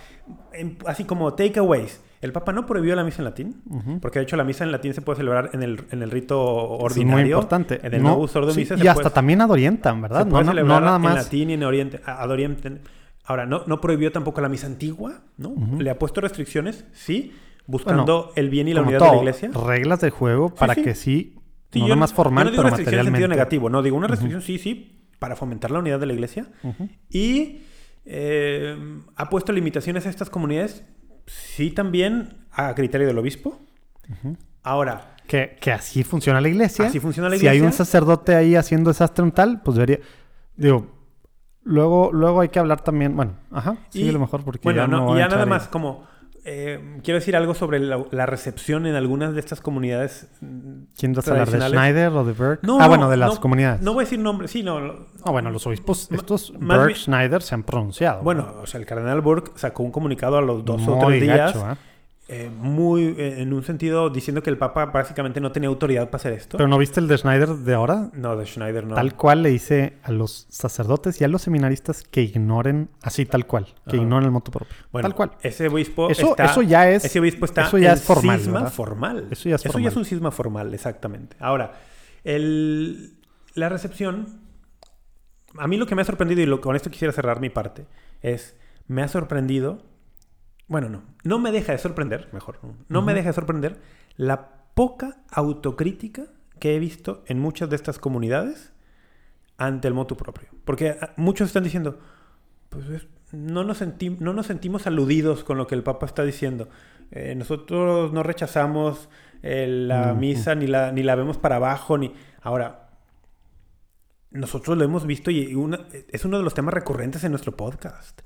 en- así como takeaways, el Papa no prohibió la misa en latín, porque de hecho la misa en latín se puede celebrar en el, en el rito Eso es ordinario. muy importante. En el No, Novus Ordo sí, Missa y se hasta puede- también ad orientem, ¿verdad? Se No, puede no, no celebrar nada en más. latín y en oriente, a- ad orientem. Ahora, no, no prohibió tampoco la misa antigua, ¿no? Le ha puesto restricciones, sí, buscando el bien y la unidad todo, de la iglesia. Reglas del juego para sí. que sí, Sí, no yo nada más formal, yo no digo pero restricción en sentido materialmente. negativo, no, digo una restricción sí, sí, para fomentar la unidad de la iglesia. Ujú. Y eh, ha puesto limitaciones a estas comunidades, sí también a criterio del obispo. Ahora, Que, que así funciona la iglesia. Así funciona la Si hay un iglesia. sacerdote ahí haciendo desastre un tal, pues debería. Digo, luego, luego hay que hablar también. Bueno, ajá, sí, a lo mejor porque bueno, ya no, no. y ya nada más como eh, quiero decir algo sobre la, la recepción en algunas de estas comunidades. mm, ¿Quién vas a hablar de. Schneider o de Berg? No, ah, no, bueno, de las no, comunidades. No voy a decir nombres, sí, no. Ah, bueno, los obispos, estos Berg, Schneider se han pronunciado. Bueno, o sea, el cardenal Burke sacó un comunicado a los dos o tres días gacho, ¿eh? Eh, muy eh, en un sentido diciendo que el Papa básicamente no tenía autoridad para hacer esto. ¿Pero no viste el de Schneider de ahora? no, de Schneider no. Tal cual le dice a los sacerdotes y a los seminaristas que ignoren, así tal cual, que ignoren el moto propio. Bueno, tal cual. Ese obispo Eso, está, eso ya es. ese obispo está eso ya en es formal, cisma ¿verdad? formal. Eso ya es Eso formal. ya es un cisma formal, exactamente. Ahora, el- la recepción, a mí lo que me ha sorprendido, y lo, con esto quisiera cerrar mi parte, es, me ha sorprendido, bueno, no, no me deja de sorprender, mejor, no, me deja de sorprender la poca autocrítica que he visto en muchas de estas comunidades ante el motu propio. Porque ah, muchos están diciendo, pues es- no, nos no nos sentimos aludidos con lo que el Papa está diciendo. Eh, nosotros no rechazamos eh, la misa ni la, ni la vemos para abajo. Ni... Ahora, nosotros lo hemos visto y una- es uno de los temas recurrentes en nuestro podcast.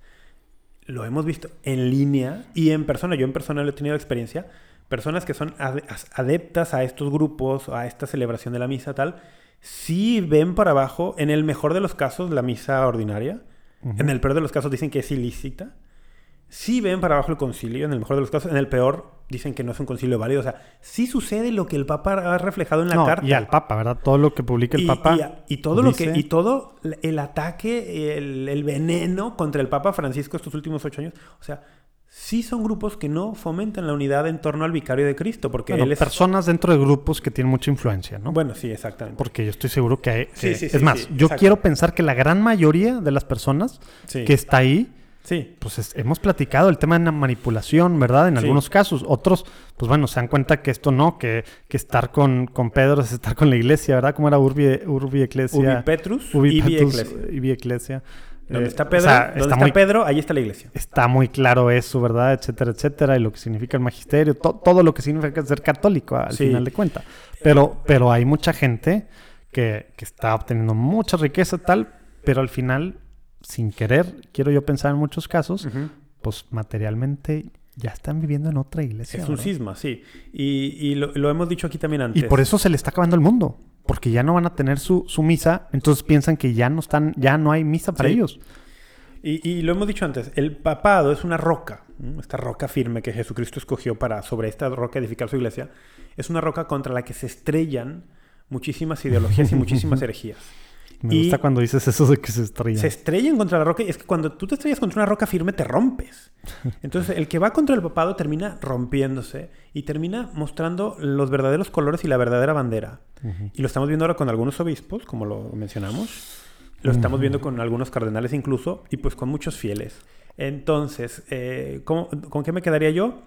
Lo hemos visto en línea y en persona. Yo en persona lo he tenido experiencia. Personas que son ade- as- adeptas a estos grupos, a esta celebración de la misa tal, sí ven para abajo, en el mejor de los casos, la misa ordinaria. En el peor de los casos dicen que es ilícita. Sí ven para abajo el concilio, en el mejor de los casos. En el peor dicen que no es un concilio válido. O sea, sí sucede lo que el Papa ha reflejado en la No, carta. y al Papa, ¿verdad? Todo lo que publica el Y- Papa. y, y todo lo que y todo el ataque el, el veneno contra el Papa Francisco estos últimos ocho años o sea sí son grupos que no fomentan la unidad en torno al vicario de Cristo porque bueno, él es personas dentro de grupos que tienen mucha influencia, ¿no? bueno sí exactamente Porque yo estoy seguro que hay... Sí, sí, es más, yo quiero pensar que la gran mayoría de las personas que está ahí, sí pues es- hemos platicado el tema de la manipulación, ¿verdad? En Sí. algunos casos. Otros, pues bueno, se dan cuenta que esto no, que, que estar con, con Pedro es estar con la iglesia, ¿verdad? Como era Urbi, Urbi Ecclesia. Ubi Petrus Ubi Ibi Petrus, Ecclesia. Ibi Ecclesia. donde Eh, está o Pedro sea, donde está está, muy Pedro ahí está la iglesia está muy claro eso, ¿verdad? Etcétera, etcétera, y lo que significa el magisterio, to- todo lo que significa ser católico al Sí. final de cuentas. Pero, pero hay mucha gente que, que está obteniendo mucha riqueza tal, pero al final, sin querer, quiero yo pensar en muchos casos, pues materialmente ya están viviendo en otra iglesia. es un ¿verdad? cisma sí y, y lo, lo hemos dicho aquí también antes Y por eso se le está acabando el mundo. Porque ya no van a tener su, su misa, entonces piensan que ya no están, ya no hay misa para Sí. ellos. Y, y lo hemos dicho antes, el papado es una roca, esta roca firme que Jesucristo escogió para sobre esta roca edificar su iglesia, es una roca contra la que se estrellan muchísimas ideologías y muchísimas herejías. Me Y- gusta cuando dices eso de que se estrellan. Se estrellan contra la roca y es que cuando tú te estrellas contra una roca firme te rompes. Entonces el que va contra el papado termina rompiéndose y termina mostrando los verdaderos colores y la verdadera bandera. Y lo estamos viendo ahora con algunos obispos, como lo mencionamos. Lo estamos viendo con algunos cardenales incluso y pues con muchos fieles. Entonces, eh, ¿cómo- ¿con qué me quedaría yo?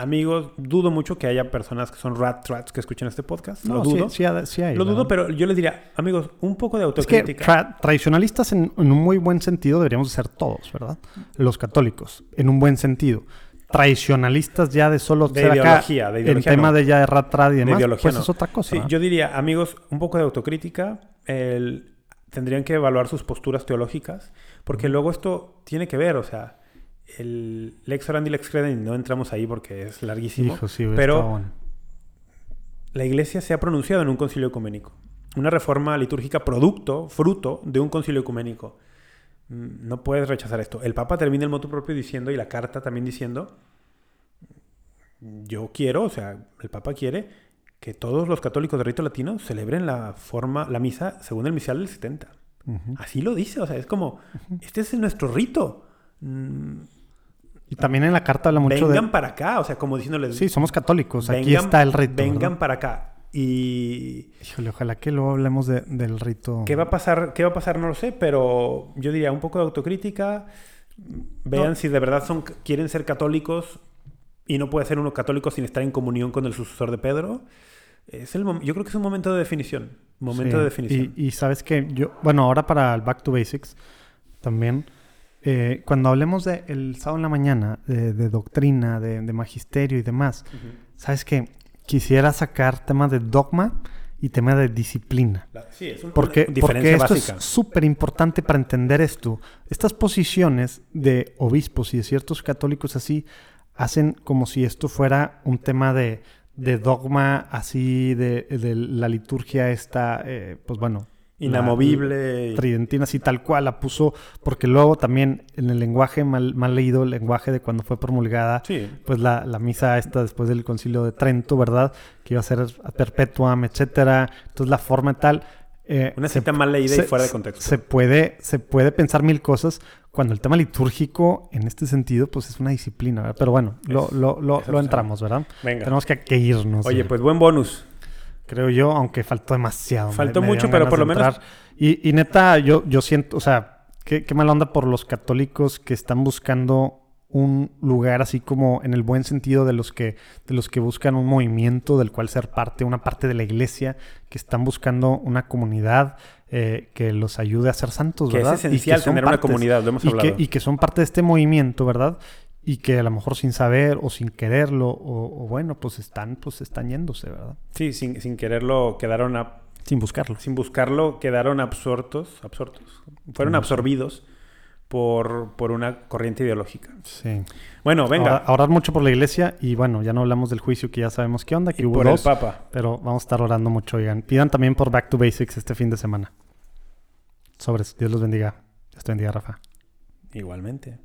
Amigos, dudo mucho que haya personas que son rat trats que escuchen este podcast. No, lo dudo. sí ha- sí hay, lo dudo, pero yo les diría, amigos, un poco de Es que autocrítica. tra- tradicionalistas en, en un muy buen sentido deberíamos de ser todos, ¿verdad? Los católicos, en un buen sentido. Tradicionalistas ya de solo De ser acá, ideología, de el ideología tema no. de ya de rat trad y de demás, ideología pues es otra cosa. Sí, yo diría, amigos, un poco de autocrítica. el- tendrían que evaluar sus posturas teológicas, porque luego esto tiene que ver, o sea, el lex orandi, lex credendi, no entramos ahí porque es larguísimo, Hijo, sí, pero bueno. la iglesia se ha pronunciado en un concilio ecuménico. Una reforma litúrgica producto, fruto de un concilio ecuménico. Mm, No puedes rechazar esto. El Papa termina el motu propio diciendo, y la carta también diciendo, yo quiero, o sea, el Papa quiere que todos los católicos de rito latino celebren la forma, la misa según el misal del 70. Ujú. Así lo dice, o sea, es como, este es nuestro rito. Mm, Y también en la carta habla mucho vengan de... para acá, o sea, como diciéndoles, Sí, somos católicos, aquí vengan- está el rito. Vengan ¿verdad? para acá. Y Híjole, ojalá que luego hablemos de- del rito. ¿Qué va a pasar? ¿Qué va a pasar? No lo sé, pero yo diría un poco de autocrítica. Vean No. si de verdad son, quieren ser católicos y no puede ser uno católico sin estar en comunión con el sucesor de Pedro. Es el yo creo que es un momento de definición. Momento Sí, de definición. Y, y sabes que yo, bueno, ahora para el Back to Basics, también, eh, cuando hablemos de el sábado en la mañana, de, de doctrina, de, de magisterio y demás, sabes que quisiera sacar temas de dogma y tema de disciplina. Sí, es un- Porque, una diferencia porque esto básica. es súper importante para entender esto. Estas posiciones de obispos y de ciertos católicos así hacen como si esto fuera un tema de, de dogma así, de, de la liturgia esta, eh, pues bueno, Inamovible. y- tridentina así tal cual la puso, porque luego también en el lenguaje mal, mal leído, el lenguaje de cuando fue promulgada, Sí. pues la, la misa esta después del concilio de Trento, ¿verdad? Que iba a ser a perpetuam, etcétera. Entonces la forma tal... eh, Una se- cita mal leída y se- fuera de contexto. Se puede, se puede pensar mil cosas cuando el tema litúrgico en este sentido pues es una disciplina, ¿verdad? Pero bueno, lo, Es- lo, lo, entramos, ¿verdad? Venga. Tenemos que, que irnos. Oye, eh, pues buen bonus. Creo yo, aunque faltó demasiado. Faltó me mucho, pero por lo menos-. Y, y neta, yo, yo siento, o sea, qué, qué mala onda por los católicos que están buscando un lugar así como en el buen sentido de los que de los que buscan un movimiento del cual ser parte, una parte de la iglesia, que están buscando una comunidad eh, que los ayude a ser santos, Que es esencial tener una comunidad, lo hemos y hablado. Que, y que son parte de este movimiento, ¿verdad? Y que a lo mejor sin saber o sin quererlo, o, o bueno, pues están, pues están yéndose, ¿verdad? Sí, sin, sin quererlo quedaron a- Sin buscarlo. sin buscarlo quedaron absortos, absortos. Fueron absorbidos por, por una corriente ideológica. Sí. Bueno, venga. Ahora- orar mucho por la iglesia y bueno, ya no hablamos del juicio que ya sabemos qué onda, que y hubo por dos, el Papa. pero vamos a estar orando mucho, oigan. Pidan también por Back to Basics este fin de semana. Sobres, Dios los bendiga. Dios te bendiga, Rafa. Igualmente.